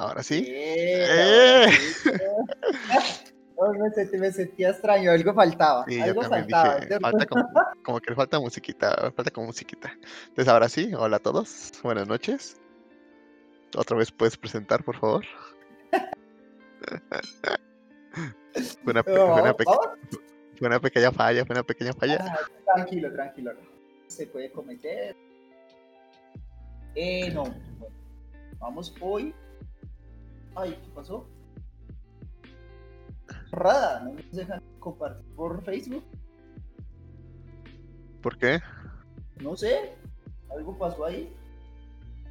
Ahora sí. ¡Eh! me, sentí, me, sentía extraño, algo faltaba. Sí, algo yo faltaba. dije, falta como, como que le falta musiquita, falta como musiquita. Entonces ahora sí, hola a todos, buenas noches. Otra vez puedes presentar, por favor. fue, una, fue fue pequeña falla, fue una pequeña falla. Ah, tranquilo, tranquilo. Se puede cometer. Eh, no. Bueno, vamos hoy. Ay, ¿qué pasó? Rada, no nos dejan compartir por Facebook. ¿Por qué? No sé. Algo pasó ahí.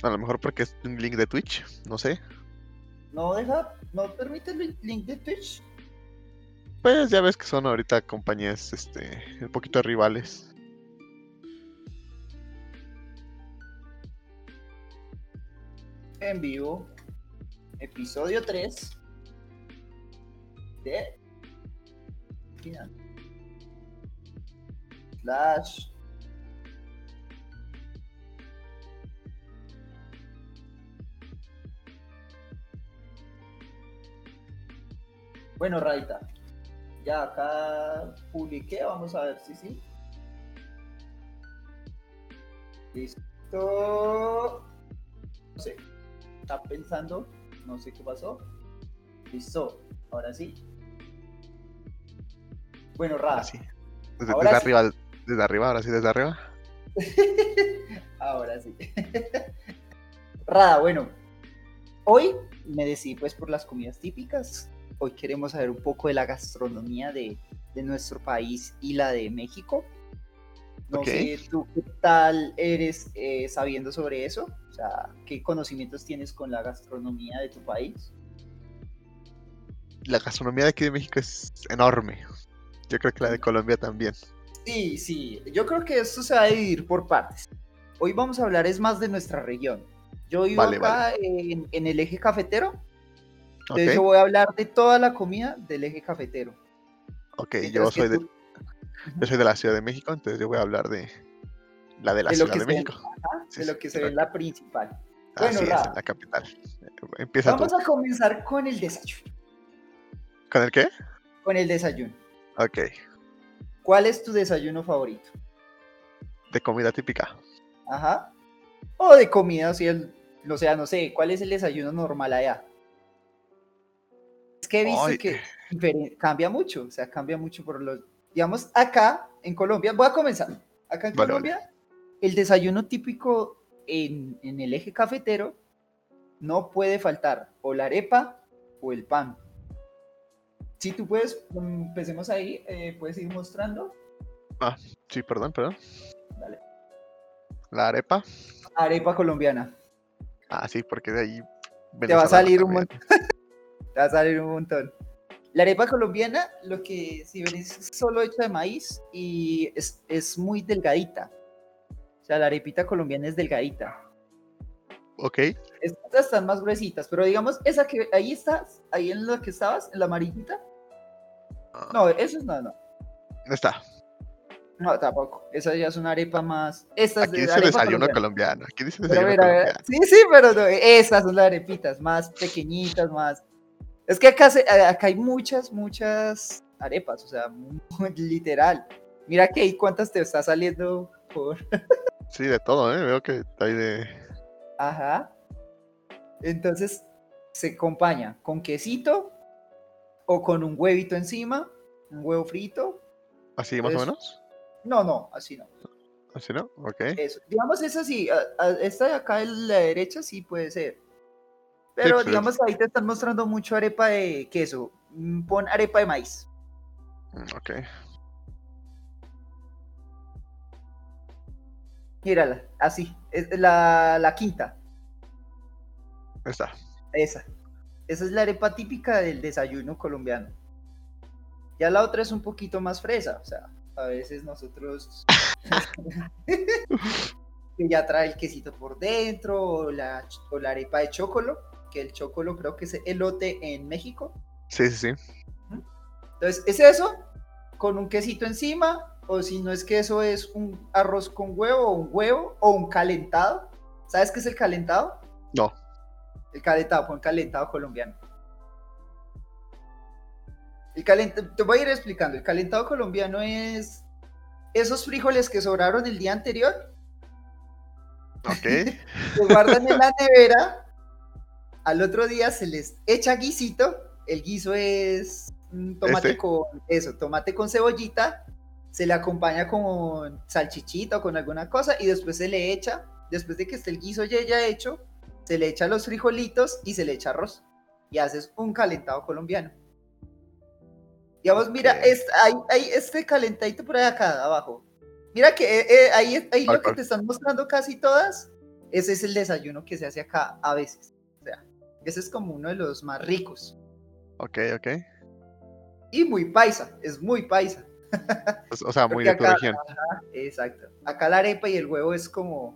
A lo mejor porque es un link de Twitch, no sé. No deja, no permite el link de Twitch. Pues ya ves que son ahorita compañías este un poquito rivales. En vivo. Episodio 3. De. Final. Slash. Bueno, Raita. Ya acá publiqué, vamos a ver si sí. Listo. No sé. Está pensando. No sé qué pasó. Listo. Ahora sí. Bueno, Ra. Ahora sí. Desde, Ahora desde sí. arriba, desde arriba, ahora sí, desde arriba. Ahora sí. Rada, bueno. Hoy me decidí pues por las comidas típicas. Hoy queremos saber un poco de la gastronomía de, de nuestro país y la de México. No sé, ¿tú qué tal eres eh, sabiendo sobre eso? O sea, ¿qué conocimientos tienes con la gastronomía de tu país? La gastronomía de aquí de México es enorme. Yo creo que la de Colombia también. Sí, sí, yo creo que esto se va a dividir por partes. Hoy vamos a hablar es más de nuestra región. Yo vivo Vale, acá En, en el eje cafetero, entonces yo voy a hablar de toda la comida del eje cafetero. ok, yo Mientras soy, de, yo soy de la Ciudad de México, entonces yo voy a hablar de la de la De Ciudad de ve. México. Sí, de lo sí, que se ve la- en la principal. Bueno, Así es, en la capital. Empieza Vamos tú. a comenzar con el desayuno. ¿Con el qué? Con el desayuno. Ok, ¿Cuál es tu desayuno favorito? de comida típica. Ajá. O de comida, o sea, el- o sea, no sé, ¿cuál es el desayuno normal allá? Es que he visto Ay. que cambia mucho, o sea, cambia mucho por los... Digamos, acá en Colombia, voy a comenzar. Acá en Vale, Colombia, el desayuno típico en, en el eje cafetero no puede faltar o la arepa o el pan. Si tú puedes, mm, empecemos ahí, eh, puedes ir mostrando. Sí, perdón, perdón. Dale. La arepa. Arepa colombiana. Ah, sí, porque de ahí. Te va a salir un montón. Te va a salir un montón. La arepa colombiana, lo que si ven es solo hecha de maíz y es, es muy delgadita. O sea, la arepita colombiana es delgadita. Ok, Estas están más gruesitas, pero digamos, esa que ahí estás, ahí en la que estabas, en la amarillita. ah, No, eso es no, no. no está. No, tampoco. Esa ya es una arepa más. Esta es Aquí de dice desayuno. Aquí dice colombiano. sí, sí, pero no, esas son las arepitas más pequeñitas, más. Es que acá, se- acá hay muchas, muchas arepas, o sea, literal. Mira que ahí cuántas te está saliendo por. Sí, de todo, ¿eh? Veo que hay de. Ajá. Entonces se acompaña con quesito o con un huevito encima, un huevo frito. Así más o menos. No, no, así no. Así, ¿no? Ok. Eso. Digamos, esa sí, esta de acá en la derecha sí puede ser. Pero digamos que ahí te están mostrando mucho arepa de queso. Mm, Pon arepa de maíz. Mm, Ok. Mírala, así. Es la, la quinta. Está. Esa. Esa es la arepa típica del desayuno colombiano. Ya la otra es un poquito más fresa. O sea, a veces nosotros. que ya trae el quesito por dentro. O la, o la arepa de chocolo. Que el chocolo creo que es elote en México. Sí, sí, sí. Entonces, ¿es eso? Con un quesito encima, o si no es queso, es un arroz con huevo, o un huevo, o un calentado. ¿Sabes qué es el calentado? No. El calentado, pon calentado colombiano. El calentado, te voy a ir explicando. El calentado colombiano es esos frijoles que sobraron el día anterior. Ok. Los guardan en la nevera. Al otro día se les echa guisito. El guiso es tomate ¿Este? con eso, tomate con cebollita. Se le acompaña con salchichita o con alguna cosa y después se le echa, después de que esté el guiso ya, ya hecho, se le echa los frijolitos y se le echa arroz. Y haces un calentado colombiano. Digamos, mira, es, hay, hay este calentadito por acá abajo. Mira que eh, eh, ahí, ahí lo ¿Cuál, que te están mostrando casi todas, ese es el desayuno que se hace acá a veces. Ese es como uno de los más ricos. Ok, ok. Y muy paisa, es muy paisa. O- sea, muy de tu acá- región. ajá, exacto. Acá la arepa y el huevo es como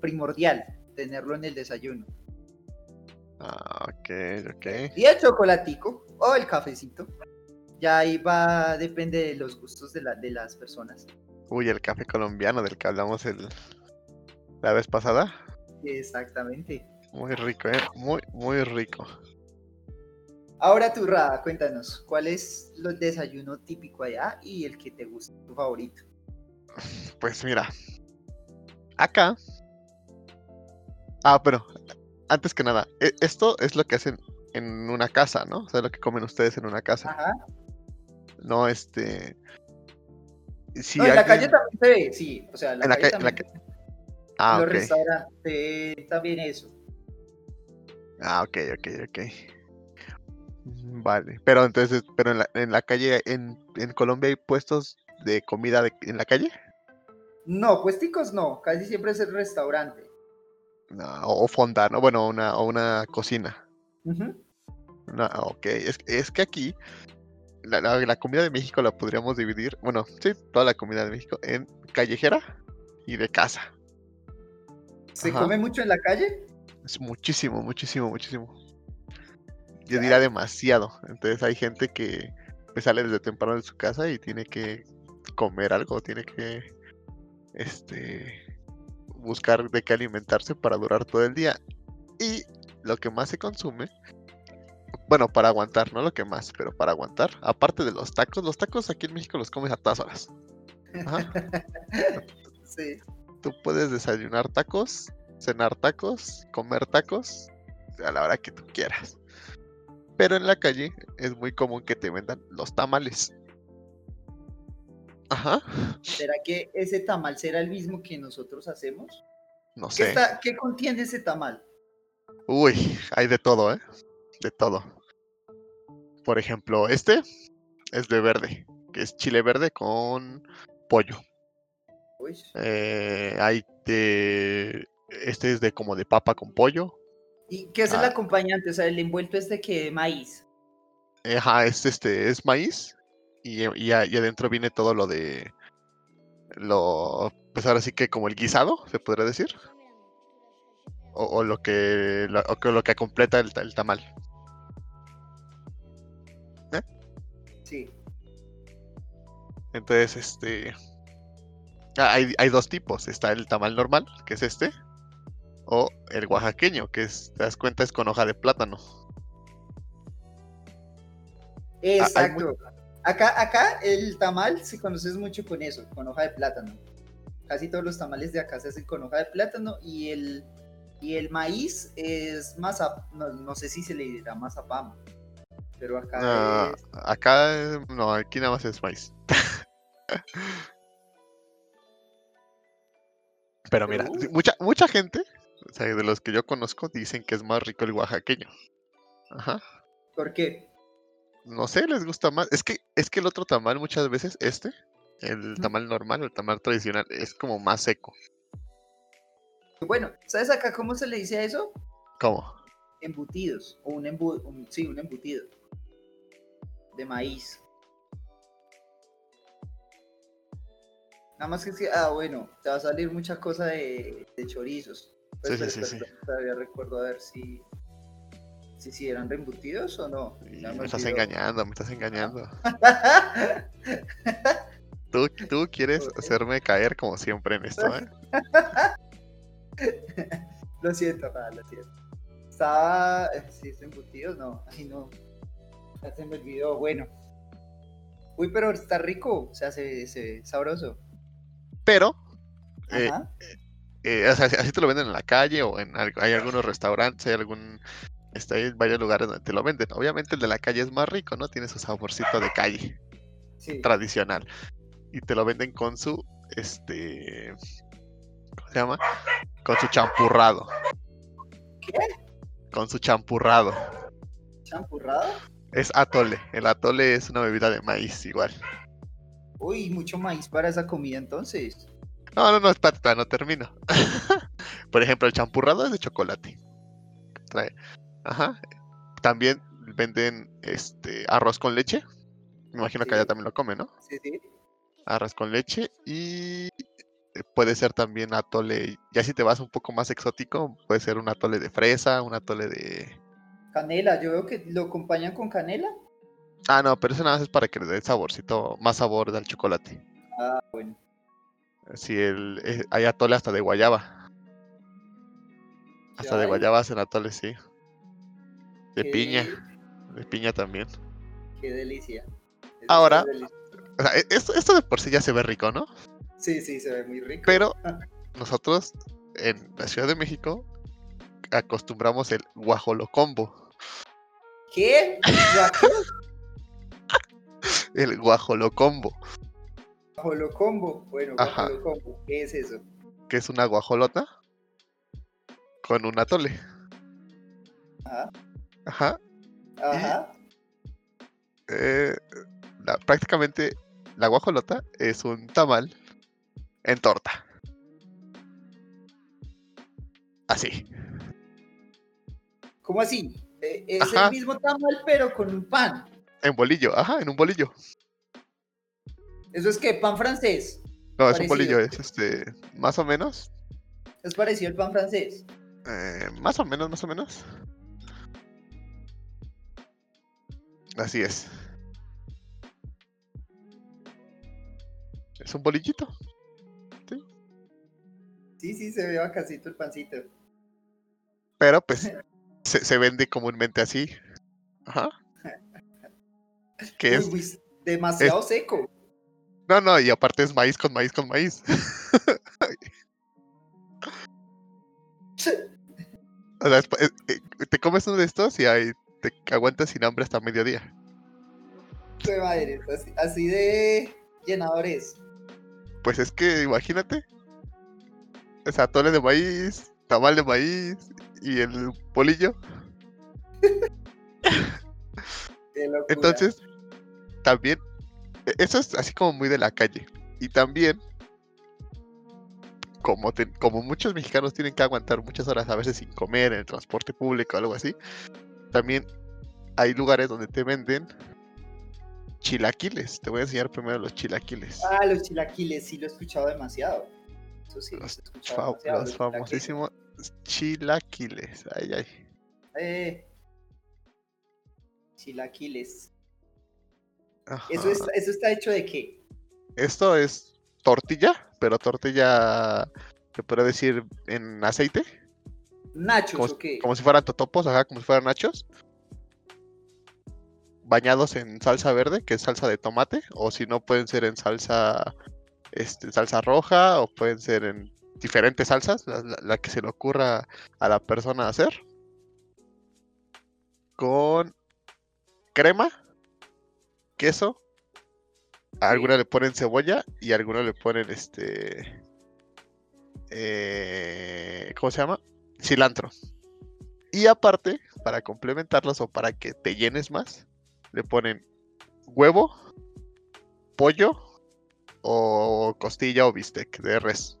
primordial tenerlo en el desayuno. Ah, ok, ok. Y el chocolatico o el cafecito. Ya ahí va, depende de los gustos de, la- de las personas. Uy, el café colombiano del que hablamos el, la vez pasada. Exactamente. Muy rico, ¿eh? Muy, muy rico. Ahora tú, Rada, cuéntanos, ¿cuál es el desayuno típico allá y el que te gusta, tu favorito? Pues mira. Acá. Ah, pero antes que nada, e- esto es lo que hacen en una casa, ¿no? O sea, lo que comen ustedes en una casa. Ajá. No, este. Si No, en la calle también se ve, sí. O sea, en la En la calle ca- en la. Ah, en los restaurantes también eso. Ah, ok, ok, ok. Mm, Vale. Pero entonces, pero en la, en la calle, en, en Colombia hay puestos de comida de- en la calle? No, puesticos no, casi siempre es el restaurante. No, o fonda, ¿no? Bueno, una, o una cocina. No, ok, es, es que aquí la, la- la comida de México la podríamos dividir, bueno, sí, toda la comida de México en callejera y de casa. ¿Se Ajá. come mucho en la calle? Es muchísimo, muchísimo, muchísimo. Yo diría demasiado. Entonces hay gente que pues, sale desde temprano de su casa y tiene que comer algo, tiene que este buscar de qué alimentarse para durar todo el día. Y lo que más se consume, bueno, para aguantar, no lo que más, pero para aguantar, aparte de los tacos, los tacos aquí en México los comes a todas horas. Ajá. Sí. Tú puedes desayunar tacos, cenar tacos, comer tacos a la hora que tú quieras. Pero en la calle es muy común que te vendan los tamales. Ajá, ¿Será que ese tamal será el mismo que nosotros hacemos? no ¿Qué, sé. está- qué contiene ese tamal? Uy, hay de todo, ¿eh? De todo. Por ejemplo, este es de verde, que es chile verde con pollo. Uy, Eh, hay de... Este es de como de papa con pollo. ¿Y qué es el Ah. acompañante? O sea, el envuelto es de que maíz. Ajá, es este, es maíz y, y, y adentro viene todo lo de lo, pues ahora sí que como el guisado, se podría decir, o, o lo que lo, o lo que completa el, el tamal. Sí. Entonces, este, ah, hay, hay dos tipos, está el tamal normal, que es este, o el oaxaqueño, que es, te das cuenta, es con hoja de plátano. Ah, Exacto. Acá, acá el tamal se conoce mucho con eso, con hoja de plátano. Casi todos los tamales de acá se hacen con hoja de plátano y el, y el maíz es mazapán, no, no sé si se le dirá mazapán, pero acá Ah, es... acá, no, aquí nada más es maíz. Pero mira, mucha, mucha gente, o sea, de los que yo conozco, dicen que es más rico el oaxaqueño. Ajá. ¿Por qué? No sé, les gusta más. Es que, es que el otro tamal muchas veces, este, el tamal normal, el tamal tradicional, es como más seco. Bueno, ¿sabes acá cómo se le dice a eso? ¿Cómo? Embutidos, o un, embu- un- sí, un embutido de maíz. Nada más que ah, bueno, te va a salir mucha cosa de, de chorizos. Pues, Sí, sí, sí, Todavía recuerdo a ver si, si, si eran reembutidos o no. Me me estás engañando, me estás engañando. Tú, tú quieres hacerme caer como siempre en esto, ¿eh? lo siento, Ra, lo siento. Está. Sí, está embutidos, no. Ay, no. Ya se me olvidó. Bueno. Uy, pero está rico. O sea, se, sabroso. Pero, eh. Eh, o sea, así te lo venden en la calle o en hay algunos restaurantes, hay algún, está hay varios lugares donde te lo venden. Obviamente el de la calle es más rico, ¿no? Tiene su saborcito de calle, Sí. tradicional. Y te lo venden con su, este, ¿cómo se llama? Con su champurrado. ¿Qué? Con su champurrado. ¿Champurrado? Es atole. El atole es una bebida de maíz igual. Uy, mucho maíz para esa comida entonces. No, no, no, espérate, todavía no termino. Por ejemplo, el champurrado es de chocolate. Trae. Ajá. También venden este arroz con leche. Me imagino que allá también lo comen, ¿no? Sí, sí. Arroz con leche y eh, puede ser también atole. Ya si te vas un poco más exótico, puede ser un atole de fresa, un atole de. Canela, yo veo que lo acompañan con canela. Ah, no, pero eso nada más es para que le dé saborcito, más sabor del chocolate. Ah, bueno. Si el, eh, hay atole hasta de guayaba. Hasta de guayaba hacen atole, sí. De Qué- piña, de piña también. Qué delicia. Ahora- O sea, e- esto, esto de por sí ya se ve rico, ¿no? Sí, sí, se ve muy rico. Pero nosotros en la Ciudad de México acostumbramos el guajolocombo. ¿Qué? El guajolocombo, Guajolocombo. Bueno, guajolocombo. ¿Qué es eso? que es una guajolota con un atole. Ajá. Ajá. Ajá. eh, la- prácticamente la guajolota es un tamal en torta. Así. ¿Cómo así? Eh, es Ajá. el mismo tamal, pero con un pan. En bolillo, ajá, en un bolillo. ¿Eso es qué? ¿Pan francés? No, es un bolillo, es este, más o menos. ¿Es parecido al pan francés? eh, más o menos, más o menos. Así es. Es un bolillito. Sí, sí, se ve bacacito el pancito. Pero pues se, se vende comúnmente así. Ajá. Que es. uy, demasiado seco. No, no, y aparte es maíz con maíz con maíz. O sea, es es- eh, te comes uno de estos y ahí te aguantas sin hambre hasta mediodía. Qué madre, así, así de llenadores. Pues es que imagínate. O sea, atole de maíz, tamal de maíz y el locura. Entonces, también, eso es así como muy de la calle. Y también, como, te- como muchos mexicanos tienen que aguantar muchas horas a veces sin comer en el transporte público o algo así, también hay lugares donde te venden chilaquiles. Te voy a enseñar primero los chilaquiles. Ah, los chilaquiles, sí lo he escuchado demasiado. Eso sí, Los, lo he escuchado demasiado, los chilaquiles. famosísimos chilaquiles. Ay, ay. Eh, chilaquiles. Ajá. ¿Eso, es, ¿Eso está hecho de qué? Esto es tortilla, pero tortilla, te podría decir, en aceite. ¿Nachos como, o qué? como si fueran totopos, ajá, como si fueran nachos. Bañados en salsa verde, que es salsa de tomate, o si no pueden ser en salsa, este, salsa roja, o pueden ser en diferentes salsas, la, la- la que se le ocurra a la persona hacer. Con crema, queso, a alguna le ponen cebolla y a alguna le ponen este, eh, ¿cómo se llama? Cilantro. Y aparte, para complementarlos o para que te llenes más, le ponen huevo, pollo o costilla o bistec de res.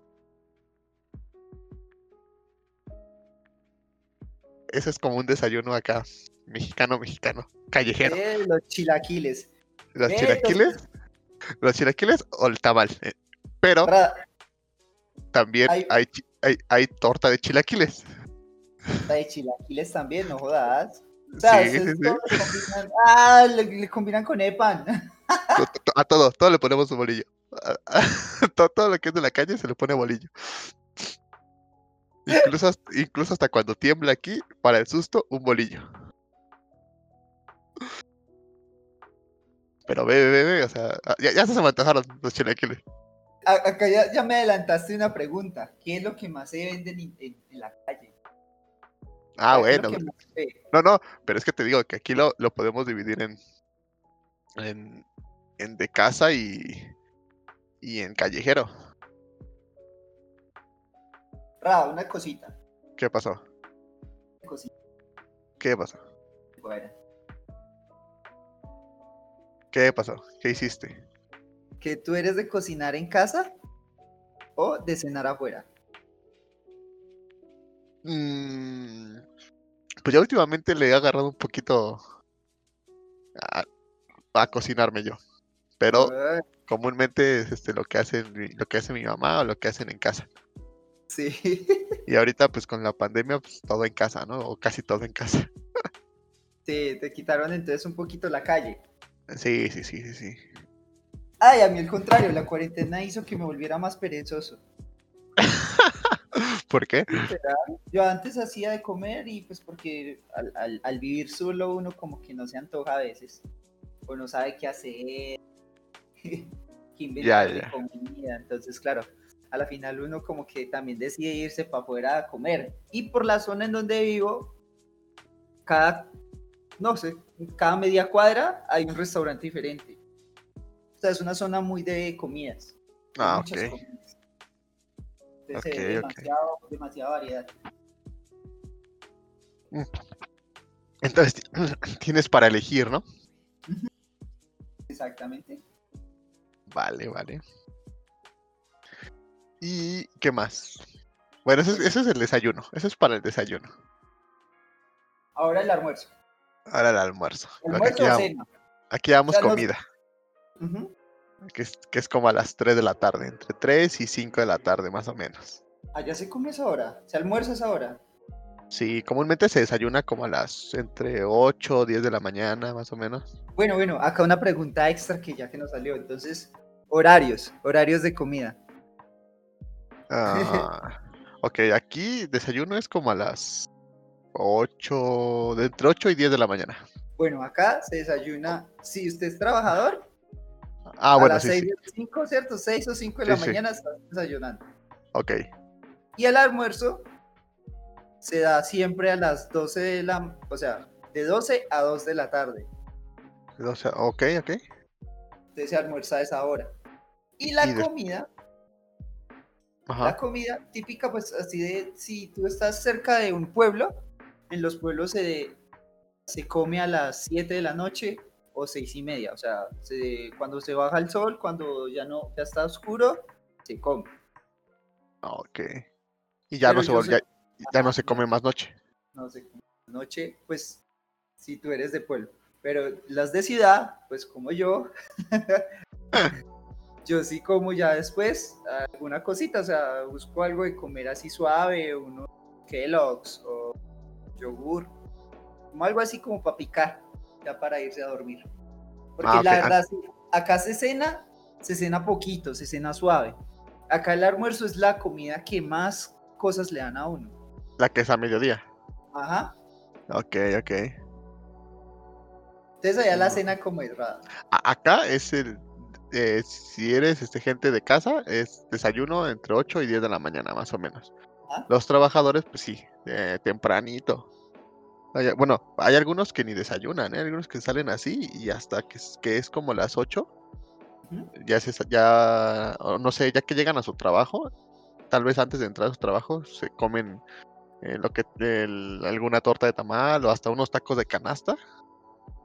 Ese es como un desayuno acá, mexicano, mexicano, callejero. Eh, los chilaquiles. Los chilaquiles, los chilaquiles o el tamal. eh, Pero también hay- hay, chi- hay, hay torta de chilaquiles. La de chilaquiles también, no jodas. O sea, Sí, ustedes sí, sí. todo le combinan- Ah, le, le combinan con el pan. To- to- A todo, todo le ponemos un bolillo. Todo, todo lo que es de la calle se le pone bolillo. Incluso, incluso hasta cuando tiembla aquí, para el susto, un bolillo. Pero ve, ve, ve, o sea, ah, ya, ya se me antojaron los chilaquiles. Acá ya, ya me adelantaste una pregunta. ¿Qué es lo que más se vende en, en- en la calle? Ah, ¿Qué es lo bueno. No, no, pero es que te digo que aquí lo, lo podemos dividir en, en, en de casa y, y en callejero. Ra, una cosita. ¿Qué pasó? una cosita. ¿Qué pasó? Bueno, ¿Qué pasó? ¿Qué hiciste? ¿Que tú eres de cocinar en casa o de cenar afuera? Mm, pues ya últimamente le he agarrado un poquito a, a cocinarme yo. Pero comúnmente es este, lo que hacen lo que hace mi mamá o lo que hacen en casa. sí. Y ahorita pues con la pandemia pues todo en casa, ¿no? O casi todo en casa. Sí, te quitaron entonces un poquito la calle. Sí, sí, sí, sí, sí. Ay, a mí al contrario, la cuarentena hizo que me volviera más perezoso. ¿Por qué? Yo antes hacía de comer y pues porque al, al- al vivir solo uno como que no se antoja a veces. O no sabe qué hacer, qué inventar de ya. comida. Entonces, claro, a la final uno como que también decide irse para afuera a comer. Y por la zona en donde vivo, cada, no sé, cada media cuadra hay un restaurante diferente. O sea, es una zona muy de comidas. Ah, muchas ok. comidas. Entonces, Ok, ok. demasiado, demasiada variedad. Entonces ti- tienes para elegir, ¿no? Exactamente. Vale, vale. ¿Y qué más? Bueno, ese, es- ese es el desayuno. Ese es para el desayuno. Ahora el almuerzo. Ahora el almuerzo. Aquí, aquí damos no- comida, que es, que es como a las 3 de la tarde, entre 3 y 5 de la tarde más o menos. Allá se come esa hora. Se almuerza esa hora. Sí, comúnmente se desayuna como a las entre 8 o 10 de la mañana más o menos. Bueno, bueno, acá una pregunta extra que ya que nos salió. Entonces, horarios, horarios de comida. Ah, ok, aquí desayuno es como a las 8, de entre 8 y 10 de la mañana. Bueno, acá se desayuna, si usted es trabajador, Ah, a bueno, las sí, 6 sí. o 5, ¿cierto? 6 o 5 de la Sí, mañana está desayunando. Ok. Y el almuerzo se da siempre a las 12 de la, o sea, de 12 a 2 de la tarde. O sea, ok, ok. Entonces se almuerza a esa hora. Y la Y comida, la comida típica, pues así de, si tú estás cerca de un pueblo, en los pueblos se, se come a las 7 de la noche o 6 y media. O sea, se- cuando se baja el sol, cuando ya no, ya está oscuro, se come. Ok. Y ya Pero no se soy- ya, ya no se come más noche. no se come noche, pues si tú eres de pueblo. Pero las de ciudad, pues como yo, yo sí como ya después alguna cosita, o sea, busco algo de comer así suave, unos Kellogg's o yogur, como algo así como para picar, ya para irse a dormir. Porque Ah, la Ah. verdad, acá se cena, se cena poquito, se cena suave. Acá el almuerzo es la comida que más cosas le dan a uno. La que es a mediodía. Ajá. Ok, ok. Entonces allá la Mm. cena como es rara. Acá es el. eh, si eres este, gente de casa, es desayuno entre 8 y 10 de la mañana, más o menos. Ah. Los trabajadores, pues sí, eh, tempranito. Hay- bueno, hay algunos que ni desayunan, ¿eh? algunos que salen así y hasta que es, que es como las 8, Ujú. ya se, ya, no sé, ya que llegan a su trabajo, tal vez antes de entrar a su trabajo, se comen eh, lo que el- alguna torta de tamal o hasta unos tacos de canasta.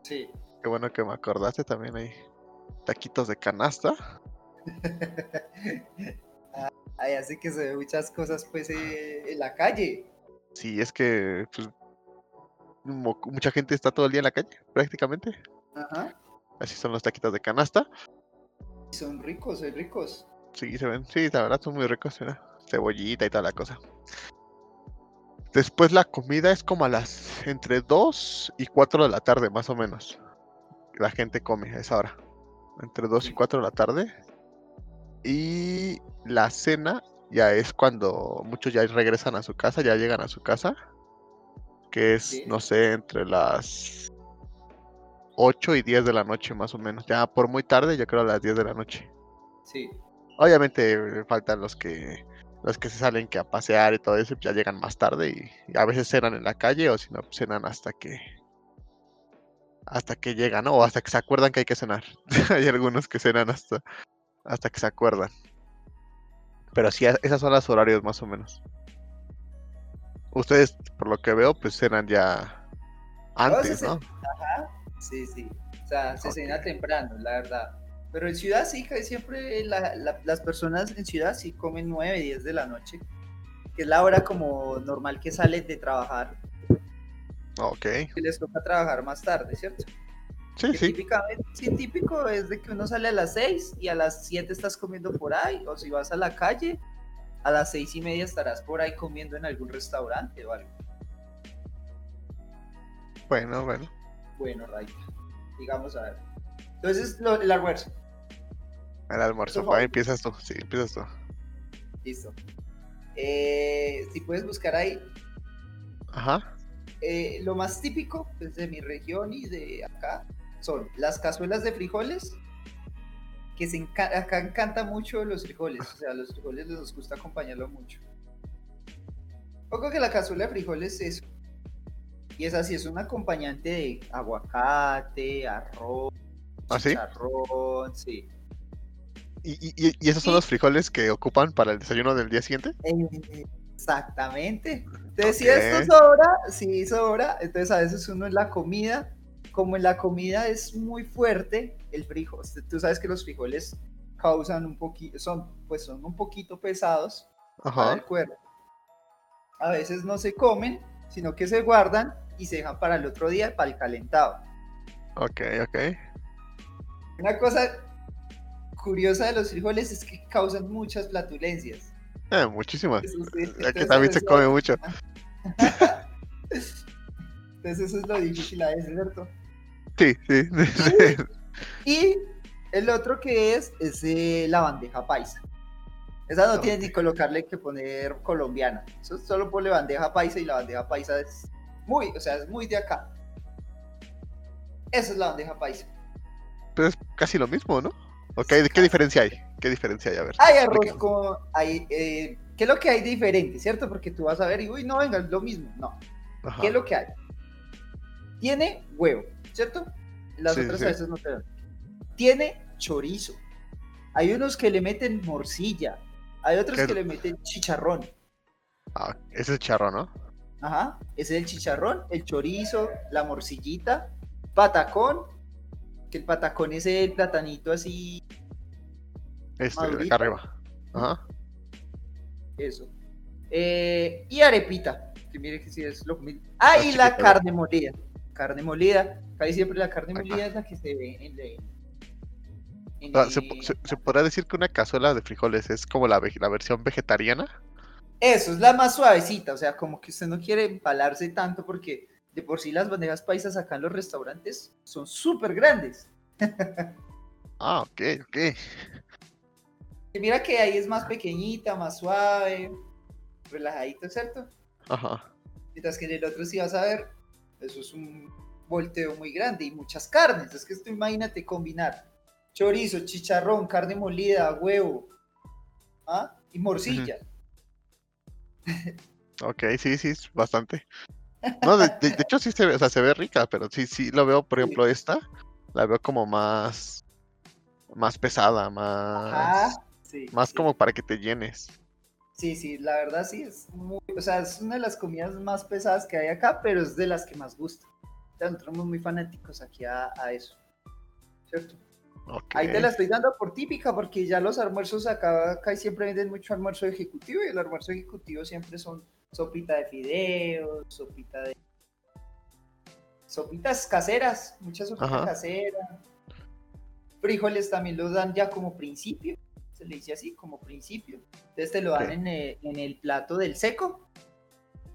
Sí. Qué bueno que me acordaste también hay taquitos de canasta. Ahí hace que se ve muchas cosas pues eh, en la calle. Sí, es que pues, mucha gente está todo el día en la calle, prácticamente. Ajá. Así son los taquitos de canasta. Son ricos, son ricos. Sí, se ven. Sí, la verdad son muy ricos. Cebollita y toda la cosa. Después la comida es como a las entre 2 y 4 de la tarde, más o menos. La gente come a esa hora. Entre 2 y Sí. 4 de la tarde. Y la cena ya es cuando muchos ya regresan a su casa, ya llegan a su casa, que es, Sí. no sé, entre las 8 y 10 de la noche más o menos. Ya por muy tarde, yo creo a las 10 de la noche. Sí. Obviamente faltan los que los que se salen que a pasear y todo eso, ya llegan más tarde y, y a veces cenan en la calle o si no, pues, cenan hasta que hasta que llegan, ¿no? O hasta que se acuerdan que hay que cenar. hay algunos que cenan hasta, hasta que se acuerdan. Pero sí, esas son las horarios más o menos. Ustedes, por lo que veo, pues cenan ya antes, ¿no? Ajá. Sí, sí. O sea, se cena temprano, la verdad. Pero en ciudad sí, casi siempre la- la- las personas en ciudad sí comen 9, 10 de la noche. Que es la hora como normal que salen de trabajar. Ok. Que les toca trabajar más tarde, ¿cierto? Sí, sí. típicamente, sí, típico es de que uno sale a las 6 y a las 7 estás comiendo por ahí, o si vas a la calle, a las seis y media estarás por ahí comiendo en algún restaurante o algo. Bueno, bueno. Bueno, Raita, digamos a ver. Entonces, lo- el almuerzo, El almuerzo. Ahí empiezas tú. Sí, empiezas tú. listo. Eh, si puedes buscar ahí, Ajá. eh, lo más típico pues, de mi región y de acá son las cazuelas de frijoles, que se enca- acá encanta mucho los frijoles, o sea, a los frijoles les gusta acompañarlo mucho. Poco que la cazuela de frijoles es y es así, es un acompañante de aguacate, arroz, ¿Ah, sí? chicharrón, sí. ¿Y, y, y- y esos son los frijoles que ocupan para el desayuno del día siguiente? Eh, Exactamente. Entonces, si esto sobra, si sobra, entonces a veces uno en la comida, como en la comida es muy fuerte, el frijol, tú sabes que los frijoles causan un poquito, son, pues son un poquito pesados para Ajá. el cuerpo. A veces no se comen, sino que se guardan y se dejan para el otro día, para el calentado. Ok, ok. Una cosa curiosa de los frijoles es que causan muchas flatulencias. Eh, muchísimas. Aquí entonces también se come mucho. Entonces eso es lo difícil a veces, ¿cierto? Sí, sí. Y el otro que es, es eh, la bandeja paisa. Esa no Ok. tiene ni colocarle que poner colombiana. Eso solo ponle bandeja paisa y la bandeja paisa es muy, o sea, es muy de acá. Esa es la bandeja paisa. Pero es casi lo mismo, ¿no? Ok, ¿de qué diferencia hay? ¿Qué diferencia hay? A ver. Hay arroz con... Hay, eh, ¿Qué es lo que hay de diferente, cierto? Porque tú vas a ver y, uy, no, venga, es lo mismo. No. Ajá. ¿Qué es lo que hay? Tiene huevo, ¿cierto? Las Sí, otras sí. a veces no te dan. Tiene chorizo. Hay unos que le meten morcilla. Hay otros ¿Qué? que le meten chicharrón. Ah, ese es charro, ¿no? Ajá. Ese es el chicharrón, el chorizo, la morcillita, patacón. Que el patacón es el platanito así. Este, de acá arriba. Ajá. Eso. Eh, y arepita. Que mire que sí es lo mismo. Ah, La y la chiquita, carne molida. Carne molida. Casi siempre la carne Ajá. molida es la que se ve en Ah, ¿Se, se- se podría decir que una cazuela de frijoles es como la, la versión vegetariana? Eso, es la más suavecita. O sea, como que usted no quiere empalarse tanto porque de por sí las bandejas paisas acá en los restaurantes son súper grandes. Ah, ok, ok. Y mira que ahí es más pequeñita, más suave, relajadito, ¿cierto? Ajá. Mientras que en el otro sí vas a ver, eso es un volteo muy grande y muchas carnes. Es que esto imagínate combinar chorizo, chicharrón, carne molida, huevo ¿ah? y morcilla. Ok, sí, sí, es bastante. No, de, de- de hecho sí se ve, o sea, se ve rica, pero sí, sí lo veo, por Sí. ejemplo, esta, la veo como más, más pesada, más, Ajá, sí, más sí. como para que te llenes. Sí, sí, la verdad sí es muy, o sea, es una de las comidas más pesadas que hay acá, pero es de las que más gusta. Nosotros somos muy fanáticos aquí a, a eso, ¿cierto? Ahí te la estoy dando por típica, porque ya los almuerzos acá, acá siempre venden mucho almuerzo ejecutivo, y el almuerzo ejecutivo siempre son sopita de fideos, sopita de... Sopitas caseras, muchas sopitas Ajá. caseras. Frijoles también los dan ya como principio, se le dice así, como principio. Entonces te lo dan Ok. en, el, en el plato del seco,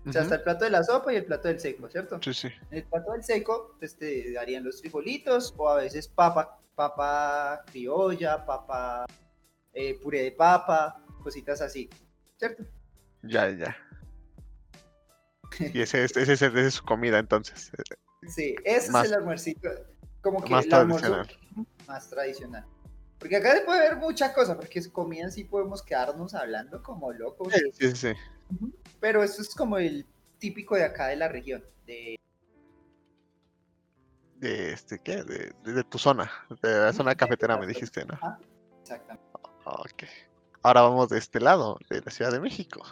o sea, está el plato de la sopa y el plato del seco, ¿cierto? Sí, sí. En el plato del seco, pues te darían los frijolitos o a veces papa, papa criolla, papa, eh, puré de papa, cositas así. ¿cierto? Ya, ya. Y ese, es- ese, es- ese es su comida entonces. eh, Sí, ese Más- es el almuercito. Como que Más el almuerzo tradicional. más tradicional. Porque acá se puede ver muchas cosas, porque es comida sí podemos quedarnos hablando como locos. Sí, sí, sí. Pero eso es como el típico de acá de la región. De... De este, ¿qué? De, de- de tu zona. De la zona cafetera me dijiste, ¿no? Ajá, exactamente. Ok. Ahora vamos de este lado, de la Ciudad de México.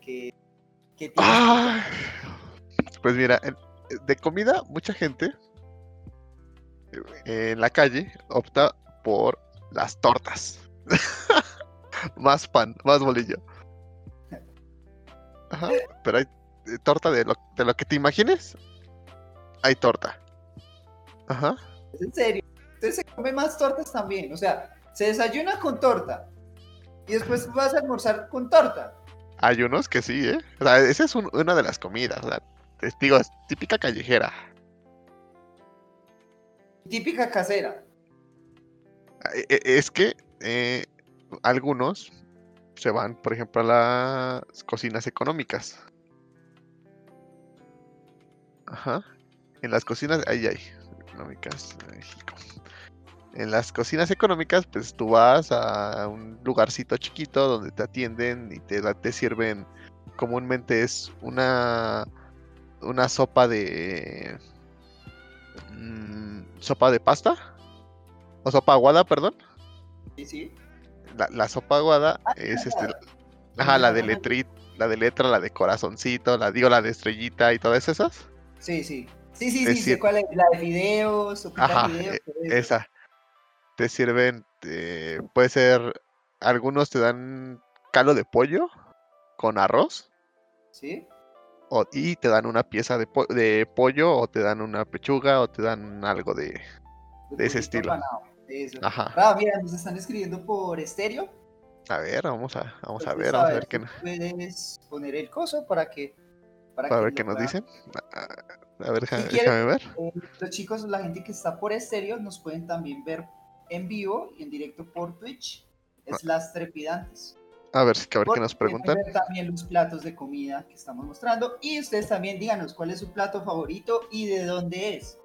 Que tiene- Ay, Pues mira, de comida, mucha gente eh, en la calle opta por las tortas. más pan, más bolillo. Ajá, pero hay eh, torta de lo, de lo que te imagines. Hay torta. Ajá. Es en serio. Entonces se come más tortas también. O sea, se desayuna con torta. Y después vas a almorzar con torta. Hay unos que sí, ¿eh? O sea, esa es un- una de las comidas. O sea, te digo, es típica callejera. Típica casera. E- e- Es que eh, algunos se van, por ejemplo, a las cocinas económicas. Ajá. En las cocinas, ahí hay. Económicas. En las cocinas económicas, pues tú vas a un lugarcito chiquito donde te atienden y te, te sirven. Comúnmente es una, una sopa de. mm, sopa de pasta. O sopa aguada, perdón. Sí, sí. La, la sopa aguada es este. la- Ajá, la de letrit, la de letra, la de corazoncito, la digo, la de estrellita y todas esas. Sí, sí. Sí, sí, Es sí, cuál es. La de sopita de Ajá, fideos, e- todo eso. esa. Te sirven, eh, puede ser, algunos te dan caldo de pollo con arroz ¿Sí? o- y te dan una pieza de, po- de pollo o te dan una pechuga o te dan algo de... De ese pollito estilo. apanado, Eso. Ajá. Ah, mira, nos están escribiendo por estéreo. A ver, vamos a, vamos a ver, vamos a ver qué, Puedes poner el coso para que. Para, para que ver qué nos dicen. A, ver, déjame, quieres- déjame ver. Eh, los chicos, la gente que está por estéreo, nos pueden también ver en vivo y en directo por Twitch. Es las trepidantes. A ver, a ver qué nos preguntan. ver también los platos de comida que estamos mostrando. Y ustedes también díganos cuál es su plato favorito y de dónde es.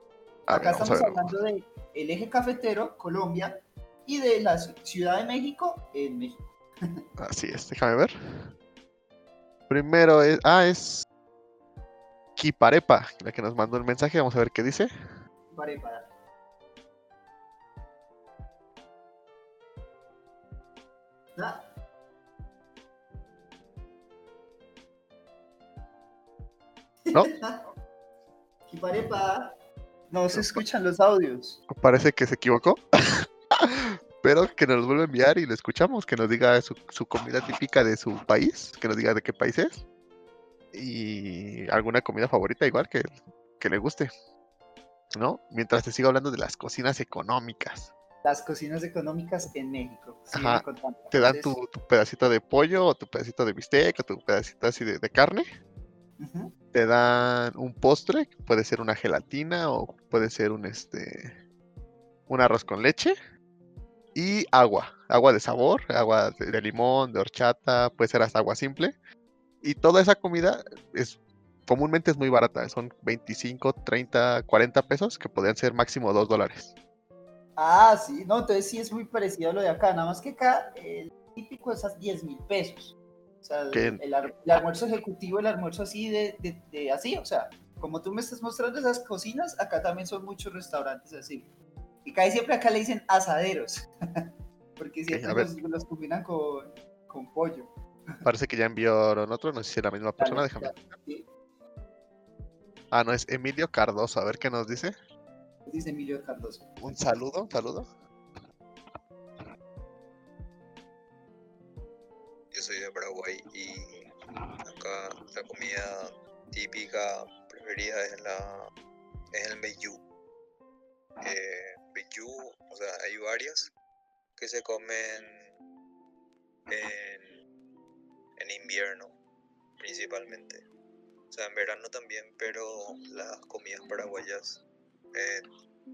A Acá ver, estamos hablando de el eje cafetero, Colombia, y de la Ciudad de México, en México. Así es, déjame ver. Primero es. Ah, es. Kiparepa, la que nos mandó el mensaje. Vamos a ver qué dice. Ah. ¿No? Kiparepa. No se escuchan los audios. Parece que se equivocó. Pero que nos vuelva a enviar y lo escuchamos. Que nos diga su, su comida típica de su país. Que nos diga de qué país es. Y alguna comida favorita, igual que, que le guste. ¿No? Mientras te sigo hablando de las cocinas económicas. Las cocinas económicas en México. Ajá. Te dan tu, tu pedacito de pollo o tu pedacito de bistec o tu pedacito así de, de carne. Te dan un postre, puede ser una gelatina o puede ser un este un arroz con leche y agua, agua de sabor, agua de, de limón, de horchata, puede ser hasta agua simple. Y toda esa comida es comúnmente es muy barata, son 25, 30, 40 pesos que podrían ser máximo 2 dólares. Ah, sí, no, entonces sí es muy parecido a lo de acá, nada más que acá el típico es a 10 mil pesos. O sea, el, almuerzo ejecutivo, el almuerzo así de, de- de así, o sea, como tú me estás mostrando esas cocinas, acá también son muchos restaurantes así. Y casi siempre acá le dicen asaderos, porque siempre los, los combinan con, con pollo. Parece que ya enviaron otro, no sé si es la misma persona, déjame. sí, Ah, no, es Emilio Cardoso, a ver qué nos dice. dice Emilio Cardoso. Un saludo, un saludo. Soy de Paraguay y acá la comida típica preferida es la es el meyú. Eh, o sea, hay varias que se comen en, en invierno principalmente. O sea, en verano también, pero las comidas paraguayas eh,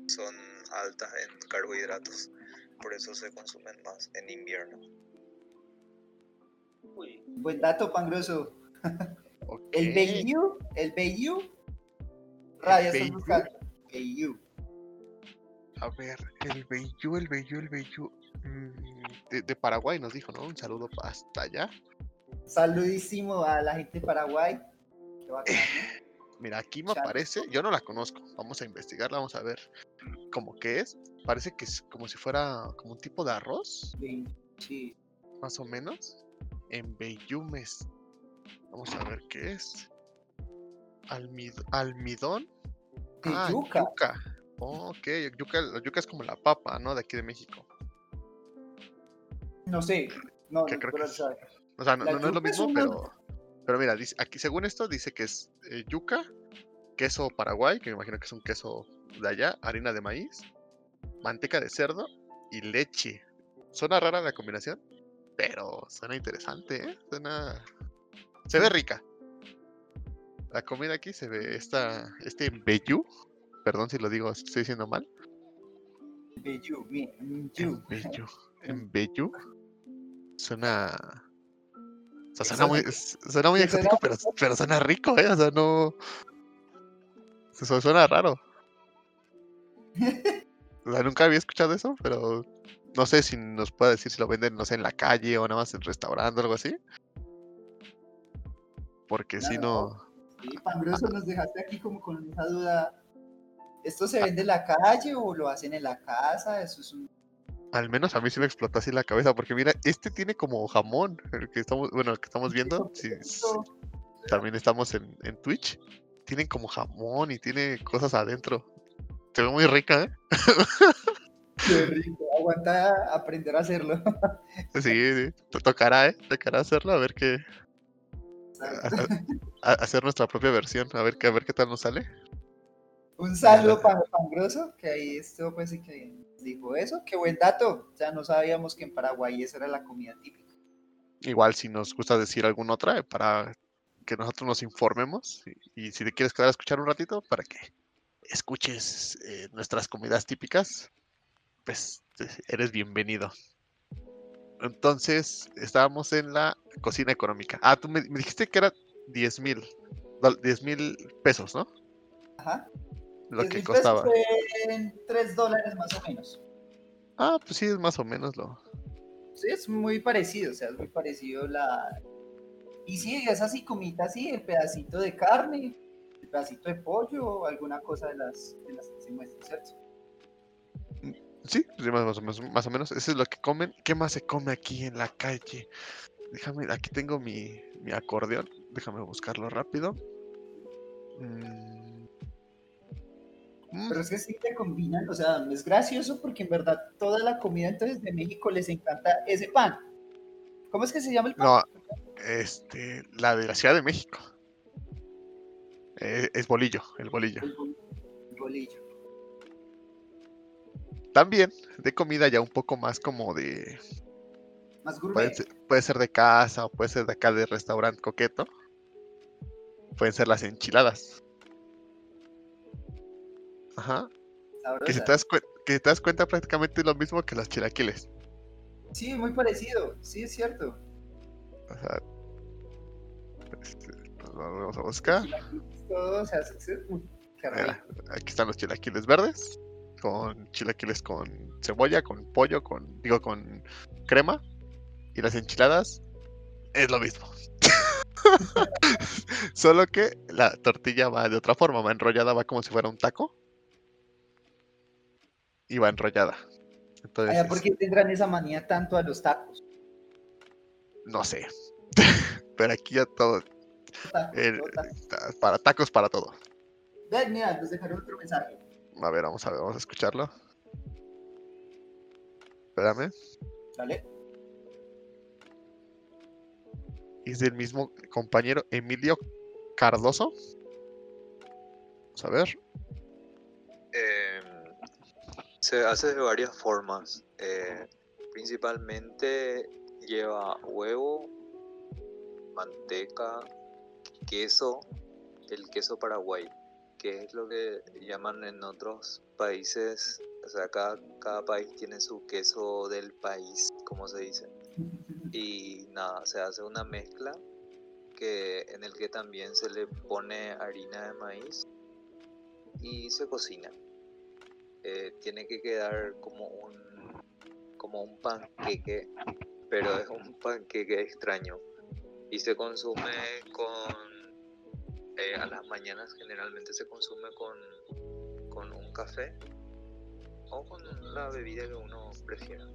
son altas en carbohidratos, por eso se consumen más en invierno. Uy, Buen dato, Pangroso. El Ok. Beiyou, el Beiyou. Raya, estás Beiyou? buscando. Beiyou. A ver, el Beiyú, el Beiyú, el Beiyú. mm, De, de Paraguay nos dijo, ¿no? Un saludo hasta allá. Saludísimo a la gente de Paraguay. Mira, aquí me aparece, yo no la conozco. Vamos a investigarla, vamos a ver cómo que es. Parece que es como si fuera como un tipo de arroz, Sí. más o menos. En Beyumes. Vamos a ver qué es. Almid- almidón. Ah, yuca. yuca. ok, yuca, la yuca es como la papa, ¿no? De aquí de México. No sé. No, Que creo que es- o sea, no, La no- no es lo es mismo, pero. Pero mira, dice, aquí según esto dice que es eh, yuca, queso paraguay, que me imagino que es un queso de allá, harina de maíz, manteca de cerdo y leche. Suena rara la combinación, pero suena interesante, ¿eh? Suena. Se ve rica. La comida aquí se ve esta, este Beyu, perdón si lo digo, estoy diciendo mal. Beiyou. Beyu. En Beyu. Suena. O sea, suena muy, Exótico. suena muy exótico, pero, pero suena rico, ¿eh? O sea, no. Eso suena raro. O sea, nunca había escuchado eso, pero no sé si nos puede decir si lo venden, no sé, en la calle o nada más en restaurante o algo así. Porque si no. Sí, Pangroso, nos dejaste aquí como con esa duda. ¿Esto se vende en la calle o lo hacen en la casa? Eso es un... Al menos a mí sí me explotó así la cabeza, porque mira, este tiene como jamón, el que estamos, bueno, el que estamos viendo, sí, también estamos en, en Twitch, tienen como jamón y tiene cosas adentro. Se ve muy rica, ¿eh? Qué rico. Aguanta aprender a hacerlo. Sí, sí, to- tocará, ¿eh? Tocará hacerlo, a ver qué, a- a- a- hacer nuestra propia versión, a ver qué, a ver qué tal nos sale. Un saludo para Pangroso, que ahí estuvo pues y que dijo eso. Qué buen dato. Ya no sabíamos que en Paraguay esa era la comida típica. Igual si nos gusta decir alguna otra, eh, para que nosotros nos informemos, y, y si te quieres quedar a escuchar un ratito, para que escuches eh, nuestras comidas típicas, pues eres bienvenido. Entonces, estábamos en la cocina económica. Ah, tú me, me dijiste que era 10 mil, 10 mil pesos, ¿no? Ajá. Lo 10 que mil pesos costaba. En 3 dólares más o menos. Ah, pues sí, es más o menos lo. Sí, es muy parecido, o sea, es muy parecido la... Y sí, es así, comita así, el pedacito de carne, el pedacito de pollo o alguna cosa de las, de las que se muestra, ¿cierto? Sí, sí, más, o menos, más o menos. Eso es lo que comen. ¿Qué más se come aquí en la calle? Déjame, aquí tengo mi, mi acordeón. Déjame buscarlo rápido. Mm. Pero es que sí te combinan, o sea, es gracioso porque en verdad toda la comida entonces de México les encanta ese pan. ¿Cómo es que se llama el pan? No, este, la de la Ciudad de México. Eh, es bolillo, el bolillo. El bol- el bolillo. También de comida ya un poco más como de... Más Puede ser, puede ser de casa o puede ser de acá de restaurante coqueto. Pueden ser las enchiladas. Ajá. Que si te das, que te das cuenta prácticamente es lo mismo que los chilaquiles. Sí, muy parecido, sí, es cierto. O sea, este, nos vamos a buscar. Todo, o sea, es-. Mira, aquí están los chilaquiles verdes. Con chilaquiles con cebolla, con pollo, con. digo, con crema. Y las enchiladas es lo mismo. Solo que la tortilla va de otra forma, va enrollada, va como si fuera un taco. Y va enrollada. Entonces, ¿por qué tendrán esa manía tanto a los tacos? no sé. Pero aquí ya todo. Tacos, tacos. ta- para tacos para todo. Ven, mira, nos dejaron otro mensaje. A ver, vamos a ver, vamos a escucharlo. Espérame. ¿Vale? Es del mismo compañero Emilio Cardoso. Vamos a ver. Em, se hace de varias formas. eh, principalmente lleva huevo, manteca, queso, el queso paraguay, que es lo que llaman en otros países. O sea, cada, cada país tiene su queso del país, como se dice. y nada, se hace una mezcla que, en el que también se le pone harina de maíz y se cocina. Eh, tiene que quedar como un como un panqueque, pero es un panqueque extraño y se consume con eh, a las mañanas generalmente se consume con, con un café o con la bebida que uno prefiera.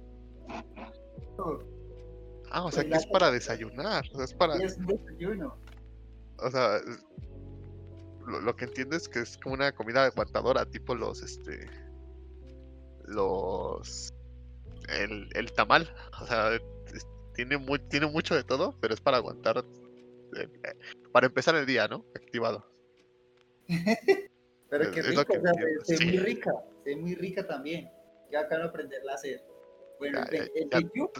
Ah, o sea que es para desayunar. O sea, es para. Es un desayuno. O sea, lo, lo que entiendo es que es como una comida aguantadora, tipo los este. Los. El, el tamal. O sea, tiene, mu- tiene mucho de todo, pero es para aguantar. Para empezar el día, ¿no? Activado. Pero Es- qué es lo rico, que o sea, sí. muy rica, se muy rica también. Ya acá no aprenderla a hacer. Bueno, Ya, el, ya, el ya, vellú,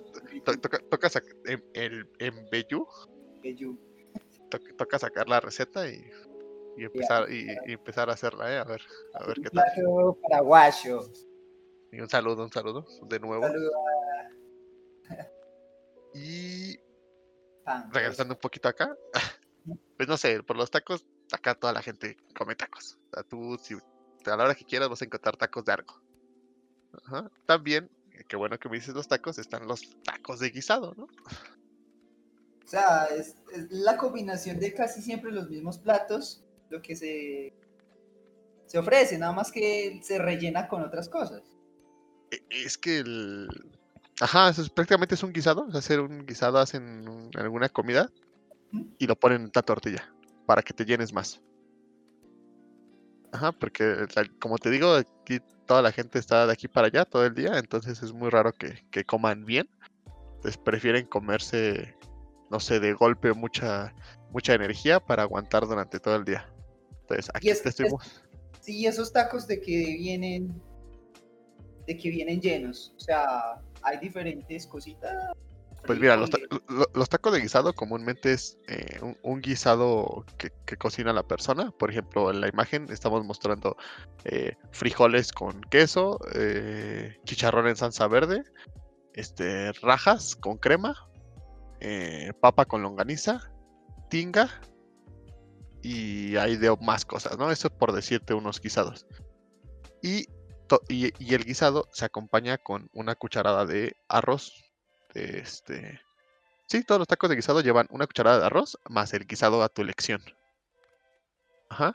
To- toca, toca sac- en, el, en Bellú, vellú. to- toca sacar la receta y, y empezar y, y empezar a hacerla, ¿eh? A ver, a ver Un qué tal. paraguayo. Y un saludo, un saludo de nuevo. Saludo Y regresando un poquito acá, pues no sé, por los tacos, acá toda la gente come tacos. O sea, tú, si a la hora que quieras, vas a encontrar tacos de algo. Ajá. También, eh, qué bueno que me dices los tacos, están los tacos de guisado, ¿no? O sea, es, es la combinación de casi siempre los mismos platos, lo que se, se ofrece, nada más que se rellena con otras cosas. E- Es que el. Ajá, eso es, prácticamente es un guisado. Es hacer un guisado, hacen un- alguna comida y lo ponen en la tortilla para que te llenes más. Ajá, porque la- como te digo, aquí toda la gente está de aquí para allá todo el día, entonces es muy raro que, que coman bien. Entonces prefieren comerse, no sé, de golpe mucha, mucha energía para aguantar durante todo el día. Entonces aquí es- te estoy es- mo- Sí, esos tacos de que vienen, de que vienen llenos. O sea, hay diferentes cositas. Pues mira, los, ta- tacos de guisado comúnmente es eh, un, un guisado que, que cocina la persona. Por ejemplo, en la imagen estamos mostrando eh, frijoles con queso, eh, chicharrón en salsa verde, este, rajas con crema, papa con longaniza, tinga y hay de más cosas, ¿no? Eso por decirte unos guisados. Y, y, y el guisado se acompaña con una cucharada de arroz de este. Sí, todos los tacos de guisado llevan una cucharada de arroz más el guisado a tu elección. Ajá.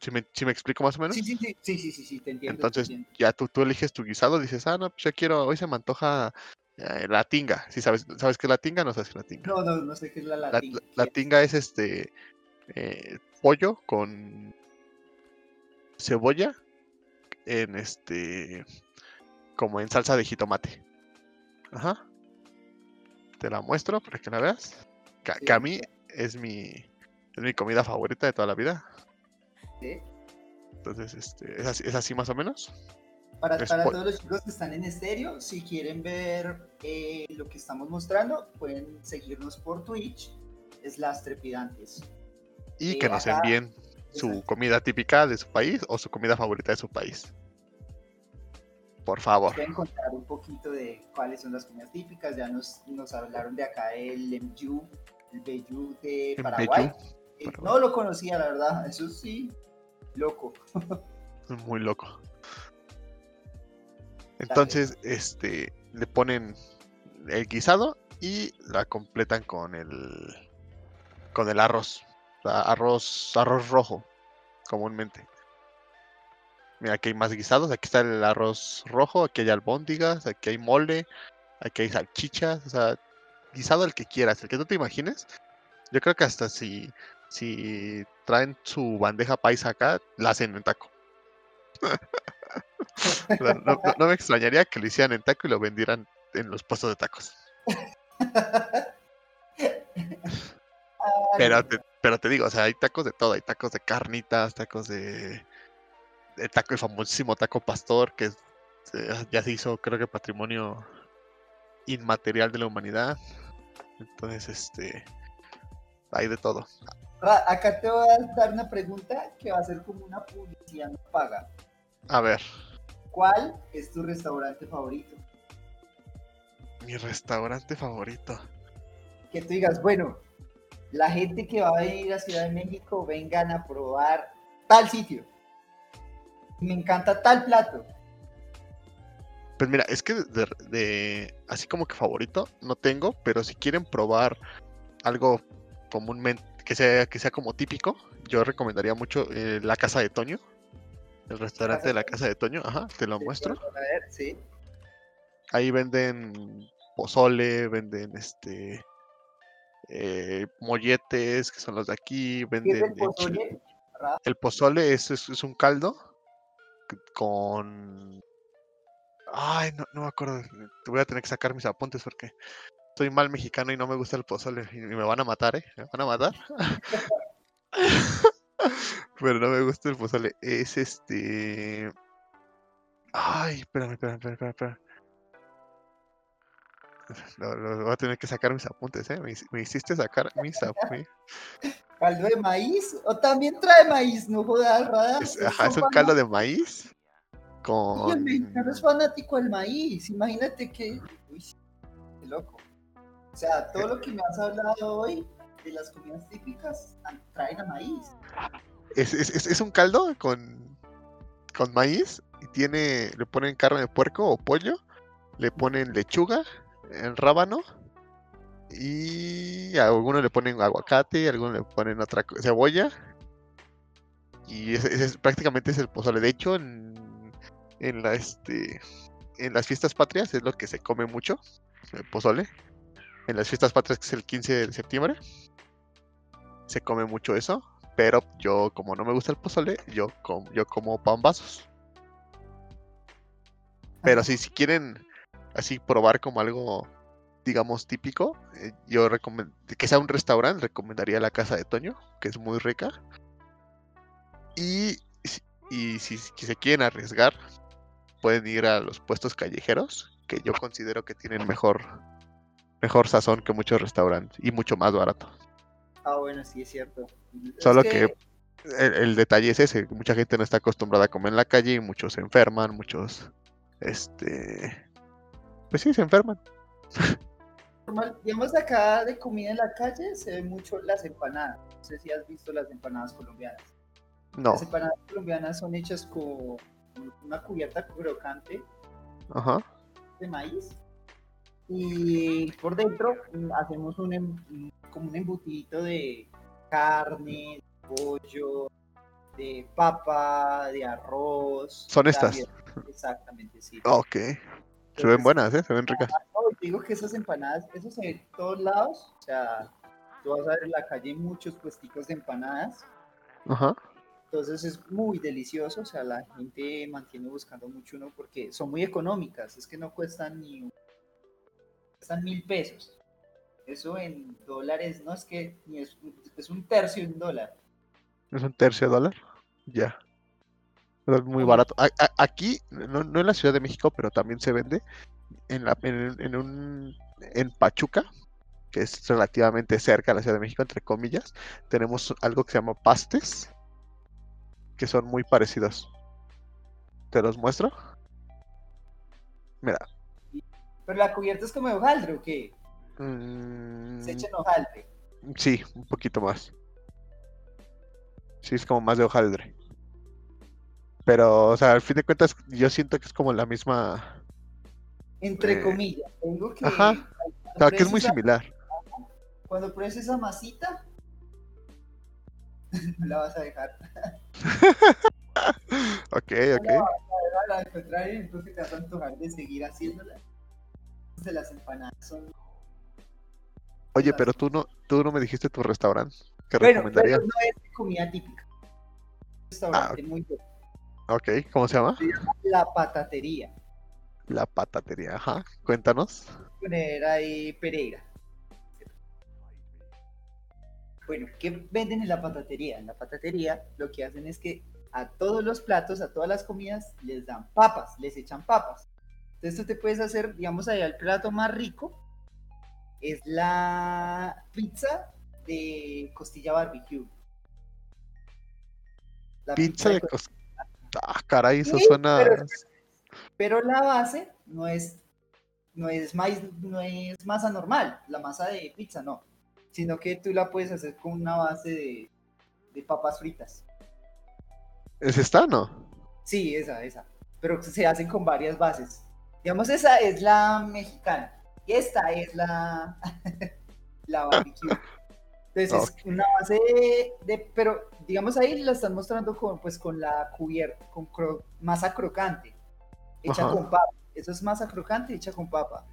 ¿Sí me, sí me explico más o menos? Sí, sí, sí, sí, sí, sí, sí, te entiendo. te Entonces, entiendo. ya tú, tú eliges tu guisado, dices, ah, no, pues yo quiero, hoy se me antoja eh, la tinga. Si sabes, ¿sabes qué es la tinga? No sabes qué es la tinga. No, no, no sé qué es la La, la- la tinga es este eh, pollo con cebolla en este como en salsa de jitomate. Ajá. Te la muestro para que la veas. Que, que a mí es mi es mi comida favorita de toda la vida. ¿sí? Entonces, este, es así, es así más o menos. Para, para todos los chicos que están en estéreo, si quieren ver eh, lo que estamos mostrando, pueden seguirnos por Twitch, es Las Trepidantes. Y Eh, que nos acá- envíen su comida típica de su país o su comida favorita de su país. Por favor. Pueden contar un poquito de cuáles son las comidas típicas, ya nos, nos hablaron de acá el Lemju, el Beyu de Paraguay. Eh, Paraguay. No lo conocía, la verdad, eso sí, loco. Muy loco. Entonces, este, le ponen el guisado y la completan con el con el arroz. Arroz, arroz rojo, comúnmente. Mira, aquí hay más guisados. Aquí está el arroz rojo, aquí hay albóndigas, aquí hay mole, aquí hay salchichas. O sea, guisado el que quieras, el que tú te imagines. Yo creo que hasta si, si traen su bandeja paisa acá, la hacen en taco. No, no- no me extrañaría que lo hicieran en taco y lo vendieran en los puestos de tacos. Pero te, pero te digo, o sea, hay tacos de todo, hay tacos de carnitas, tacos de... El taco, el famosísimo taco pastor, que se- ya se hizo, creo que patrimonio inmaterial de la humanidad. Entonces, este... Hay de todo. Ra, acá te voy a dar una pregunta que va a ser como una publicidad no paga. A ver, ¿Cuál es tu restaurante favorito? Mi restaurante favorito. Que tú digas, bueno, la gente que va a venir a Ciudad de México vengan a probar tal sitio. Me encanta tal plato. Pues mira, es que de, de- así como que favorito no tengo, pero si quieren probar algo comúnmente que sea que sea como típico, yo recomendaría mucho eh, la casa de Toño, el restaurante de la casa de Toño, ajá, te lo muestro. A ver, sí. Ahí venden pozole, venden este eh, molletes, que son los de aquí, ¿Qué es venden el pozole? El pozole es, es, es un caldo con... Ay, no, no me acuerdo. Te voy a tener que sacar mis apuntes porque soy mal mexicano y no me gusta el pozole. Y me van a matar, ¿eh? Me van a matar. Pero no me gusta el pozole. Es este... Ay, espérame, espérame, espérame, espérame. no, voy a tener que sacar mis apuntes, ¿eh? Me, hici- me hiciste sacar mis apuntes. ¿Caldo de maíz? ¿O también trae maíz? No jodas, Rada. Es, ajá, un caldo de maíz Y el mexicano con... es fanático del maíz. Imagínate que. Uy, qué loco. O sea, todo lo que me has hablado hoy de las comidas típicas an- traen a maíz. Es, es, es- es un caldo con, con maíz y tiene, le ponen carne de puerco o pollo, le ponen lechuga, el rábano y a algunos le ponen aguacate, a algunos le ponen otra cebolla y ese, ese es, prácticamente es el pozole. De hecho, en, en la este en las fiestas patrias es lo que se come mucho, el pozole. En las fiestas patrias que es el 15 de septiembre se come mucho eso. Pero yo, como no me gusta el pozole, yo, com- yo como pambazos. Pero sí, si quieren así probar como algo, digamos, típico, eh, yo recomiendo que sea un restaurante, recomendaría la casa de Toño, que es muy rica. Y, si- y si, si se quieren arriesgar, pueden ir a los puestos callejeros, que yo considero que tienen mejor, mejor sazón que muchos restaurantes y mucho más barato. Ah, bueno, sí, es cierto. Es Solo que el, el detalle es ese, mucha gente no está acostumbrada a comer en la calle y muchos se enferman, muchos, este, pues sí, se enferman. normal, digamos acá de comida en la calle se ven mucho las empanadas. No sé si has visto las empanadas colombianas. No, Las empanadas colombianas son hechas con una cubierta crocante ajá, de maíz y por dentro hacemos un em- como un embutidito de carne, de pollo, de papa, de arroz. Son estas. Exactamente, sí. ok. Se ven buenas, ¿eh? Se ven ricas. no, digo que esas empanadas, eso se ve en todos lados. O sea, tú vas a ver en la calle muchos puesticos de empanadas. Ajá. Entonces es muy delicioso. O sea, la gente mantiene buscando mucho uno porque son muy económicas. Es que no cuestan ni un- cuestan mil pesos. Eso en dólares no es que ni es, es un tercio en dólar. Es un tercio de dólar. Ya. Muy barato. A- a- aquí, no, no en la Ciudad de México, pero también se vende en, la, en, en un, en Pachuca, que es relativamente cerca a la Ciudad de México, entre comillas. Tenemos algo que se llama pastes, que son muy parecidos. ¿Te los muestro? Mira. Pero la cubierta es como de hojaldre o qué? mm, Se echa en hojaldre. sí, un poquito más. Sí, es como más de hojaldre. Pero, o sea, al fin de cuentas, yo siento que es como la misma. Entre Eh, comillas. Tengo que. ajá. O sea, que es muy similar. Cuando pruebes esa masita, no la vas a dejar. Ok, ok. A la contrario, entonces te vas a antojar de seguir haciéndola. De las empanadas son. Oye, pero tú no, tú no me dijiste tu restaurante. ¿Qué Bueno, recomendarías? pero no es comida típica. Un restaurante muy bueno. Ok, ¿cómo se llama? La patatería. La patatería, ajá. Cuéntanos. Poner ahí Pereira. Bueno, ¿qué venden en la patatería? En la patatería lo que hacen es que a todos los platos, a todas las comidas, les dan papas, les echan papas. Entonces tú te puedes hacer, digamos, allá el plato más rico es la pizza de costilla barbecue. La Pizza de co- cos... Ah, caray, eso Sí, suena. pero- Pero la base no es no es, maíz, no es masa normal, la masa de pizza, no. Sino que tú la puedes hacer con una base de, de papas fritas. ¿Es esta, no? Sí, esa, esa. Pero se hacen con varias bases. Digamos, esa es la mexicana. Y esta es la, la barbecue. Entonces es una base de, pero digamos ahí la están mostrando con, pues, con la cubierta, con masa crocante, hecha con papa. Eso es masa crocante hecha con papa.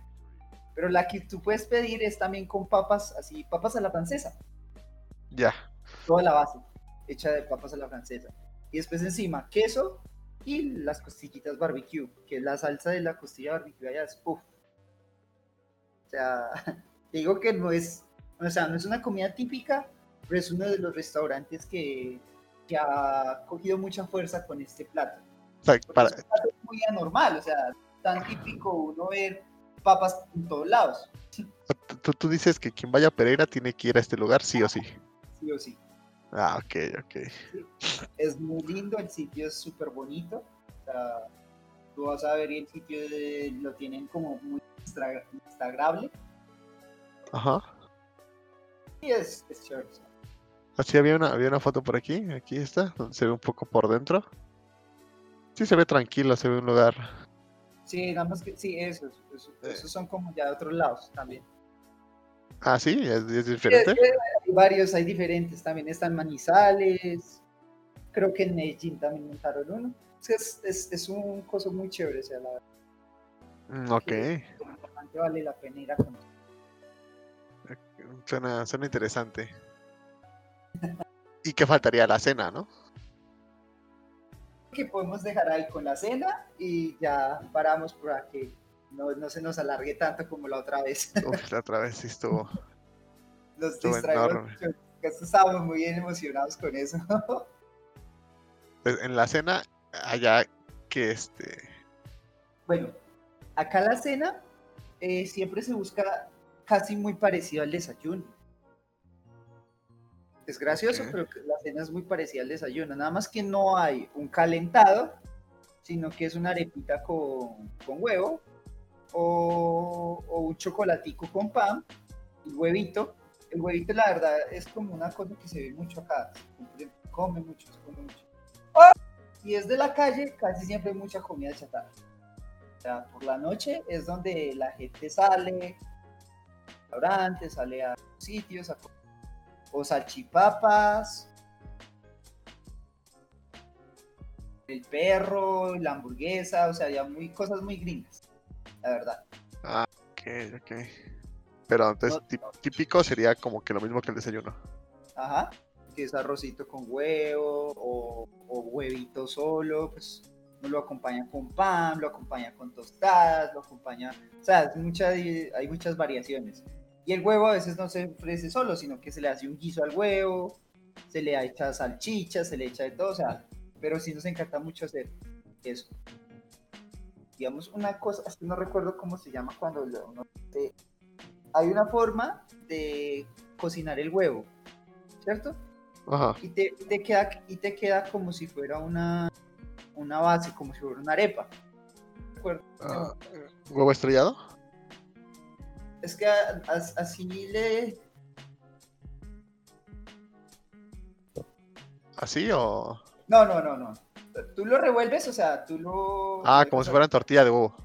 Pero la que tú puedes pedir es también con papas, así, papas a la francesa. Ya. Toda la base, hecha de papas a la francesa. Y después encima, queso y las costillitas barbecue, que es la salsa de la costilla barbecue allá es uff. O sea, digo que no es o sea, no es una comida típica, pero es uno de los restaurantes que, que ha cogido mucha fuerza con este plato. O sea, para... Es un plato muy anormal, o sea, tan típico uno ver papas en todos lados. Tú, tú, dices que quien vaya a Pereira tiene que ir a este lugar sí o sí. Sí o sí. Ah, ok, ok. Es muy lindo, el sitio es súper bonito. O sea, tú vas a ver y el sitio lo tienen como muy instagrable. Ajá es, Así había una, había una foto por aquí, aquí está, donde se ve un poco por dentro. Sí se ve tranquilo, se ve un lugar. Sí, más que sí, esos, esos, son como ya de otros lados también. Ah, sí, es, diferente. hay varios, hay diferentes también, están Manizales, creo que en Medellín también montaron uno. Es, es, es un coso muy chévere, o sea, la verdad. Mm, ok. vale la pena ir a conocer. Suena, suena interesante. ¿Y qué faltaría la cena, no? Que podemos dejar ahí con la cena y ya paramos para que no, se nos alargue tanto como la otra vez. la otra vez sí estuvo. Nos distraemos. Estábamos muy emocionados con eso. Pues en la cena, allá que este. Bueno, acá la cena eh, siempre se busca casi muy parecido al desayuno. Es gracioso, pero la cena es muy parecida al desayuno. Nada más que no hay un calentado, sino que es una arepita con, huevo o, un chocolatico con pan y huevito. El huevito, la verdad, es como una cosa que se ve mucho acá. Se come mucho, se come mucho. Y es de la calle, casi siempre hay mucha comida chatarra. O sea, por la noche es donde la gente sale, restaurantes, sale a sitios, a, o salchipapas, el perro, la hamburguesa, o sea, ya muy cosas muy gringas, la verdad. Ah, ok, ok. Pero entonces típico sería como que lo mismo que el desayuno. Ajá, que es arrocito con huevo o, o huevito solo, pues lo acompaña con pan, lo acompaña con tostadas, lo acompaña, o sea, hay muchas variaciones. Y el huevo a veces no se ofrece solo, sino que se le hace un guiso al huevo, se le echa salchicha, se le echa de todo, o sea, pero sí nos encanta mucho hacer eso. Digamos, una cosa, es que no recuerdo cómo se llama cuando lo, hay una forma de cocinar el huevo, ¿cierto? Ajá. Y te, queda, y te queda como si fuera una, una base, como si fuera una arepa. Ah, ¿Huevo estrellado? Es que así le... ¿Así o...? No, no, no, no. Tú lo revuelves, o sea, tú lo... Ah, como si fuera tortilla de huevo.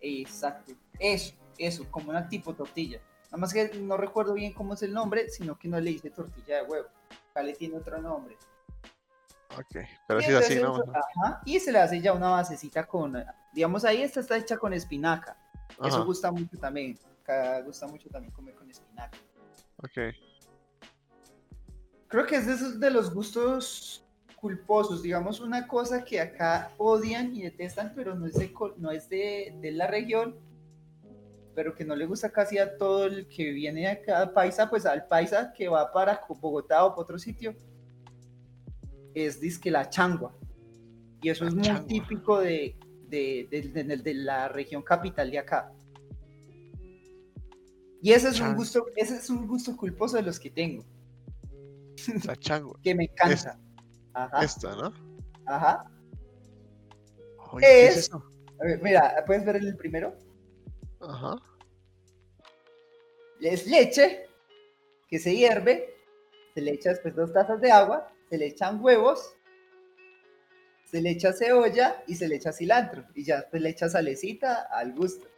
Exacto. Eso, eso, como una tipo tortilla. Nada más que no recuerdo bien cómo es el nombre, sino que no le hice tortilla de huevo. Acá le tiene otro nombre. Ok, pero sí es así, ¿no? Ajá, y se le hace ya una basecita con, digamos ahí esta está hecha con espinaca. Eso gusta mucho también gusta mucho también comer con espinaca. Ok. Creo que es de esos de los gustos culposos, digamos una cosa que acá odian y detestan, pero no es de, no es de, la región, pero que no le gusta casi a todo el que viene acá paisa, pues al paisa que va para Bogotá o para otro sitio, es disque la changua. Y eso es muy típico de, de, la región capital de acá. Y ese es un gusto, ese es un gusto culposo de los que tengo. La changua. que me encanta. Ajá. Esta, ¿no? Ajá. es, A ver, mira, ¿puedes ver el primero? Ajá. Es leche que se hierve, se le echa después dos tazas de agua, se le echan huevos, se le echa cebolla y se le echa cilantro. Y ya después le echa salecita al gusto.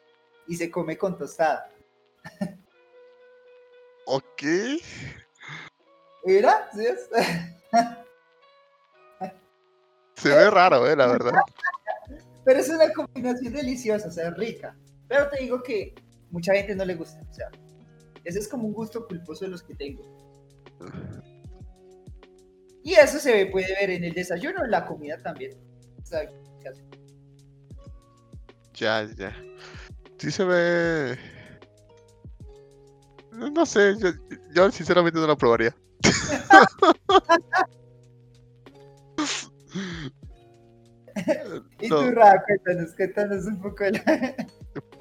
Y se come con tostada. Ok. ¿Mira? ¿Sí es? Se ve raro, eh, la verdad. Pero es una combinación deliciosa, o sea, rica. Pero te digo que mucha gente no le gusta. O sea, ese es como un gusto culposo de los que tengo. Y eso se puede ver en el desayuno, en la comida también. O sea, casi. Ya, ya. Sí se ve. No sé, yo, yo sinceramente no lo probaría. Y No. tú, Ra, cuéntanos, cuéntanos un poco la...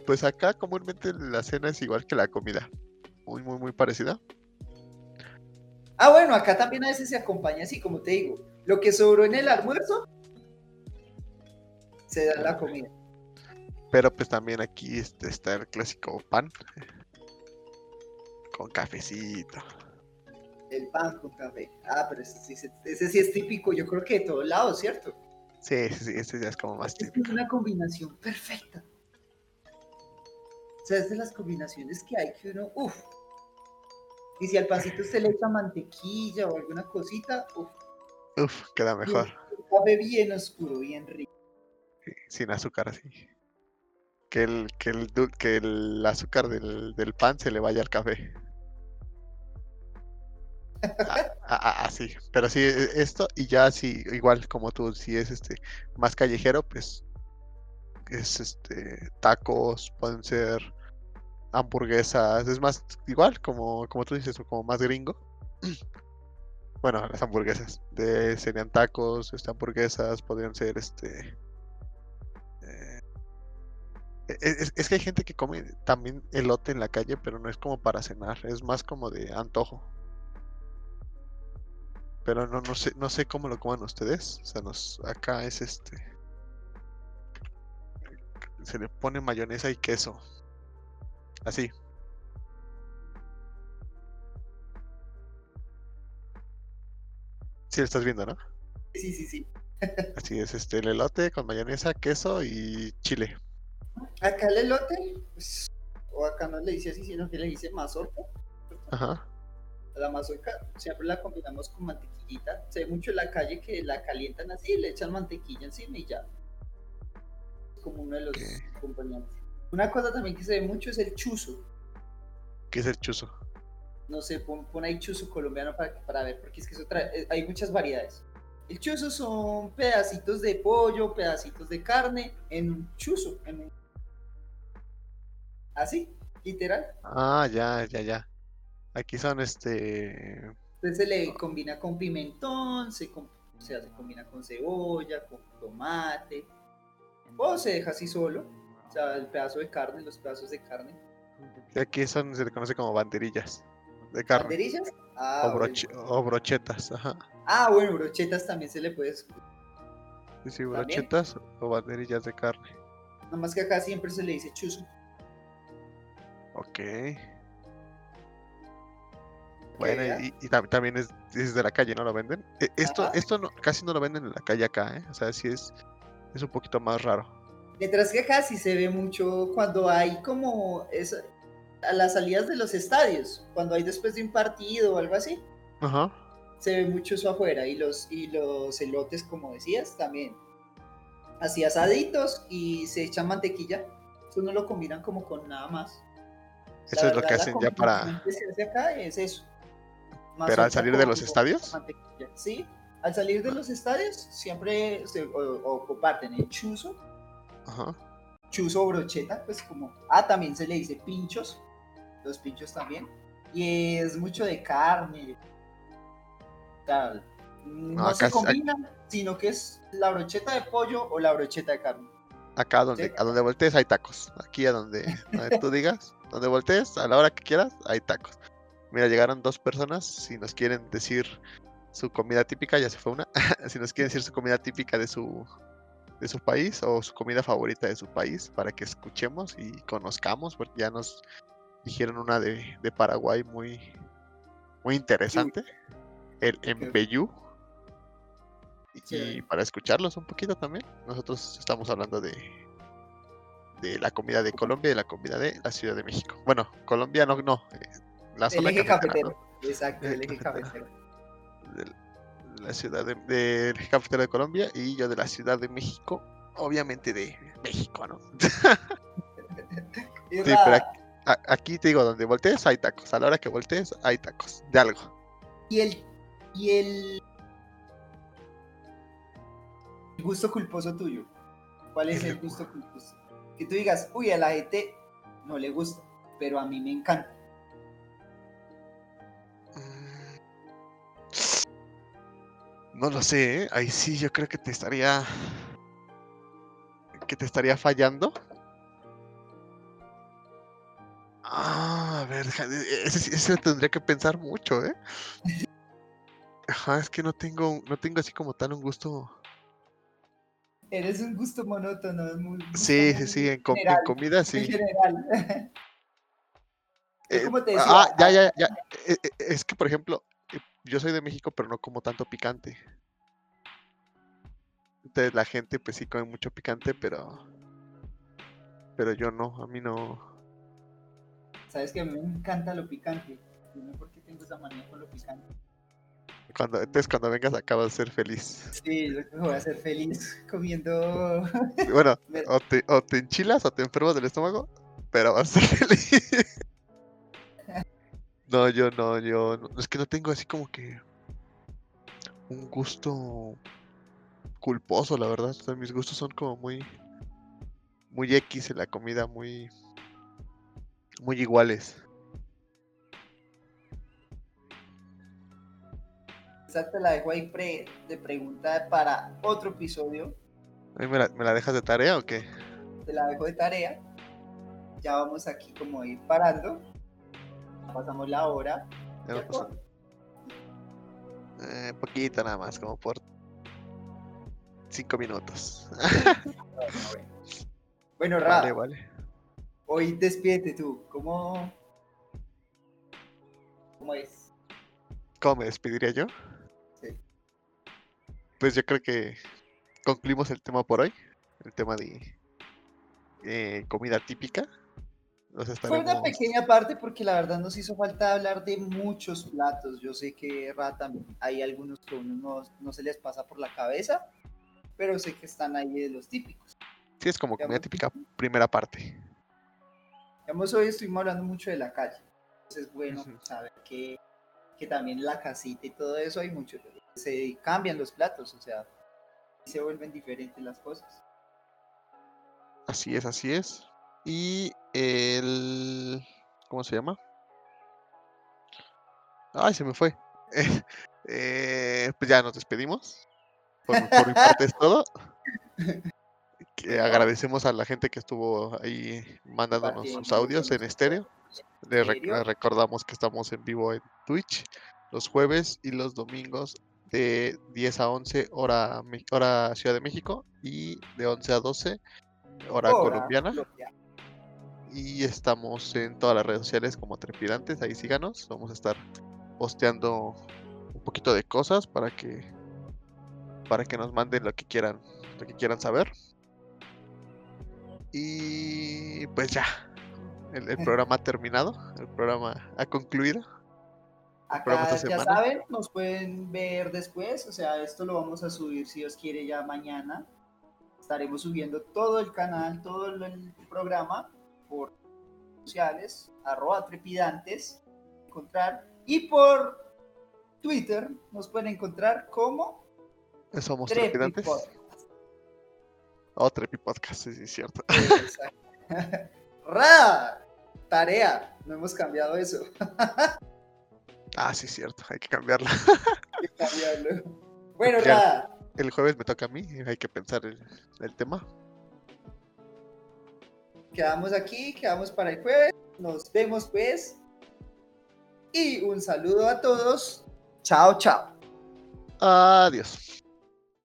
Pues acá comúnmente la cena es igual que la comida. Muy, muy, muy parecida. Ah, bueno, acá también a veces se acompaña así, como te digo. Lo que sobró en el almuerzo, se da la comida. Pero pues también aquí este, está el clásico pan. Con cafecito. El pan con café. Ah, pero ese sí, ese- ese sí es típico, yo creo que de todos lados, ¿cierto? Sí, sí, sí, este ya es como más Es que es típico. una combinación perfecta. O sea, es de las combinaciones que hay que uno, uff. Y si al pancito usted le echa mantequilla o alguna cosita, uff, Uf, queda mejor. café bien oscuro, bien rico. sí, Sin azúcar así. Que el, que el, que el azúcar del, del pan se le vaya al café. Ah, ah, así. Pero sí, e- esto y ya sí, igual como tú, si es este más callejero, pues es este tacos, pueden ser hamburguesas, es más igual como, como tú dices, como más gringo. Bueno, las hamburguesas. De, serían tacos, este, hamburguesas, podrían ser este. eh, e- es, es que hay gente que come también elote en la calle, pero no es como para cenar, es más como de antojo. Pero no, no sé, no sé cómo lo coman ustedes. O sea, nos, acá es este. Se le pone mayonesa y queso. Así. Sí, lo estás viendo, ¿no? Sí, sí, sí. Así es, este, el elote con mayonesa, queso y chile. Acá el elote, pues, o acá no le dice así, sino que le dice mazorca. Ajá. La mazorca siempre la combinamos con mantequillita. Se ve mucho en la calle que la calientan así, le echan mantequilla encima y ya. Es como uno de los Ok. acompañantes. Una cosa también que se ve mucho es el chuzo. ¿Qué es el chuzo? No sé, pon, pon ahí chuzo colombiano para, para ver, porque es que eso trae- eh, hay muchas variedades. El chuzo son pedacitos de pollo, pedacitos de carne en un chuzo. En un... Así, literal. Ah, ya, ya, ya. Aquí son este. Entonces se le combina con pimentón, se, com- o sea, se combina con cebolla, con tomate, o se deja así solo, o sea, el pedazo de carne, los pedazos de carne. y Aquí son, se le conoce como banderillas de carne. ¿Banderillas? Ah, O, bueno. broche- o brochetas, ajá. Ah, bueno, brochetas también se le puede... Sí, sí, También. brochetas o banderillas de carne. Nada más que acá siempre se le dice chuzo. Ok. Bueno, y, y tam- también es, es de la calle, ¿no lo venden? E- Esto, Ajá. esto no, casi no lo venden en la calle acá, ¿eh? O sea, sí es, es un poquito más raro. Mientras que acá sí se ve mucho cuando hay como esa- a las salidas de los estadios, cuando hay después de un partido o algo así, Ajá. se ve mucho eso afuera y los, y los elotes, como decías, también. Así asaditos y se echan mantequilla. Eso no lo combinan como con nada más. La Eso es lo que verdad, la hacen ya para... que se hace acá es eso. ¿Pero al salir de los estadios? Sí, al salir de los estadios siempre se, o, o comparten el chuzo, Ajá. chuzo o brocheta, pues como... Ah, también se le dice pinchos, los pinchos también. Y es mucho de carne. Sea, no acá se combinan, sino que es la brocheta de pollo o la brocheta de carne. Acá donde, Sí. a donde voltees hay tacos. Aquí a donde, donde tú digas, donde voltees, a la hora que quieras, hay tacos. Mira, llegaron dos personas. Si nos quieren decir su comida típica, ya se fue una. si nos quieren decir su comida típica de su de su país o su comida favorita de su país para que escuchemos y conozcamos, porque ya nos dijeron una de, de Paraguay muy, muy interesante, el Mbeyú. Y para escucharlos un poquito también, nosotros estamos hablando de, de la comida de Colombia y la comida de la Ciudad de México. Bueno, Colombia no, no, la El eje cafetero. Exacto, el eje Cafetero. cafetero. de la ciudad de, del eje cafetero de Colombia y yo de la Ciudad de México, obviamente de México, ¿no? Sí, pero aquí, a- aquí te digo, donde voltees hay tacos, a la hora que voltees hay tacos, de algo. Y el, y el gusto culposo tuyo. ¿Cuál es El el gusto culposo? Que tú digas, uy, a la gente no le gusta, pero a mí me encanta. No lo sé, ¿eh? ahí sí yo creo que te estaría que te estaría fallando. Ah, a ver, deja- e- ese, ese tendría que pensar mucho, ¿eh? Ajá, es que no tengo, no tengo así como tal un gusto. Eres un gusto monótono. es muy- gusto Sí, sí, sí, en, com- en comida sí. general. Eh, como te decía, ah, ya, ya, ya. eh, eh, Es que, por ejemplo, yo soy de México, pero no como tanto picante. Entonces la gente, pues sí come mucho picante, pero. Pero yo no, a mí no. Sabes que a mí me encanta lo picante. No sé por qué tengo esa manía con lo picante. Cuando, entonces cuando vengas acá vas a ser feliz. Sí, voy a ser feliz comiendo. Bueno, o te, o te enchilas o te enfermas del estómago, pero vas a ser feliz. No, yo no, yo no, es que no tengo así como que un gusto culposo, la verdad. O sea, mis gustos son como muy, muy X en la comida, muy, muy iguales. Esa te la dejo ahí pre- de pregunta para otro episodio. ¿A mí me la, me la dejas de tarea o qué? Te la dejo de tarea. Ya vamos aquí como a ir parando. Pasamos la hora. Ya no pasa- eh, poquito nada más, como por cinco minutos. Bueno, Ra, Vale, vale. hoy despídete tú. ¿Cómo, ¿Cómo es? ¿Cómo me despediría yo? Sí. Pues yo creo que concluimos el tema por hoy. El tema de eh, comida típica. Fue una pequeña parte porque la verdad nos hizo falta hablar de muchos platos. Yo sé que Ra también hay algunos que uno no, no se les pasa por la cabeza, pero sé que están ahí de los típicos. Sí, es como comida digamos. típica, primera parte. Digamos, hoy estuvimos hablando mucho de la calle. Entonces es bueno saber que, que también la casita y todo eso hay mucho. Se cambian los platos, o sea, se vuelven diferentes las cosas. Así es, así es. Y el... ¿Cómo se llama? Ay, se me fue. Eh, pues ya nos despedimos. Por, por mi parte es todo. Que agradecemos a la gente que estuvo ahí mandándonos sus audios en estéreo. Le rec- recordamos que estamos en vivo en Twitch los jueves y los domingos de 10 a 11 hora, hora Ciudad de México y de 11 a 12 hora Hora colombiana. colombiana. Y estamos en todas las redes sociales como Trepidantes, ahí síganos. Vamos a estar posteando un poquito de cosas para que para que nos manden lo que quieran, lo que quieran saber. Y pues ya, el, el programa ha terminado, el programa ha concluido. Acá ya saben, nos pueden ver después, o sea, esto lo vamos a subir si Dios quiere ya mañana. Estaremos subiendo todo el canal, todo el programa por sociales, arroba trepidantes, encontrar, y por Twitter nos pueden encontrar como Somos Trepi Trepidantes. Podcast. Oh, Trepi Podcast, sí, sí, es cierto. ¡Ra! Tarea, no hemos cambiado eso. Ah, sí, cierto, hay que cambiarla. Hay que cambiarlo. Bueno, Ya. Ra, El jueves me toca a mí, hay que pensar el, el tema. Quedamos aquí, quedamos para el jueves. Nos vemos pues. Y un saludo a todos. Chao, chao. Adiós.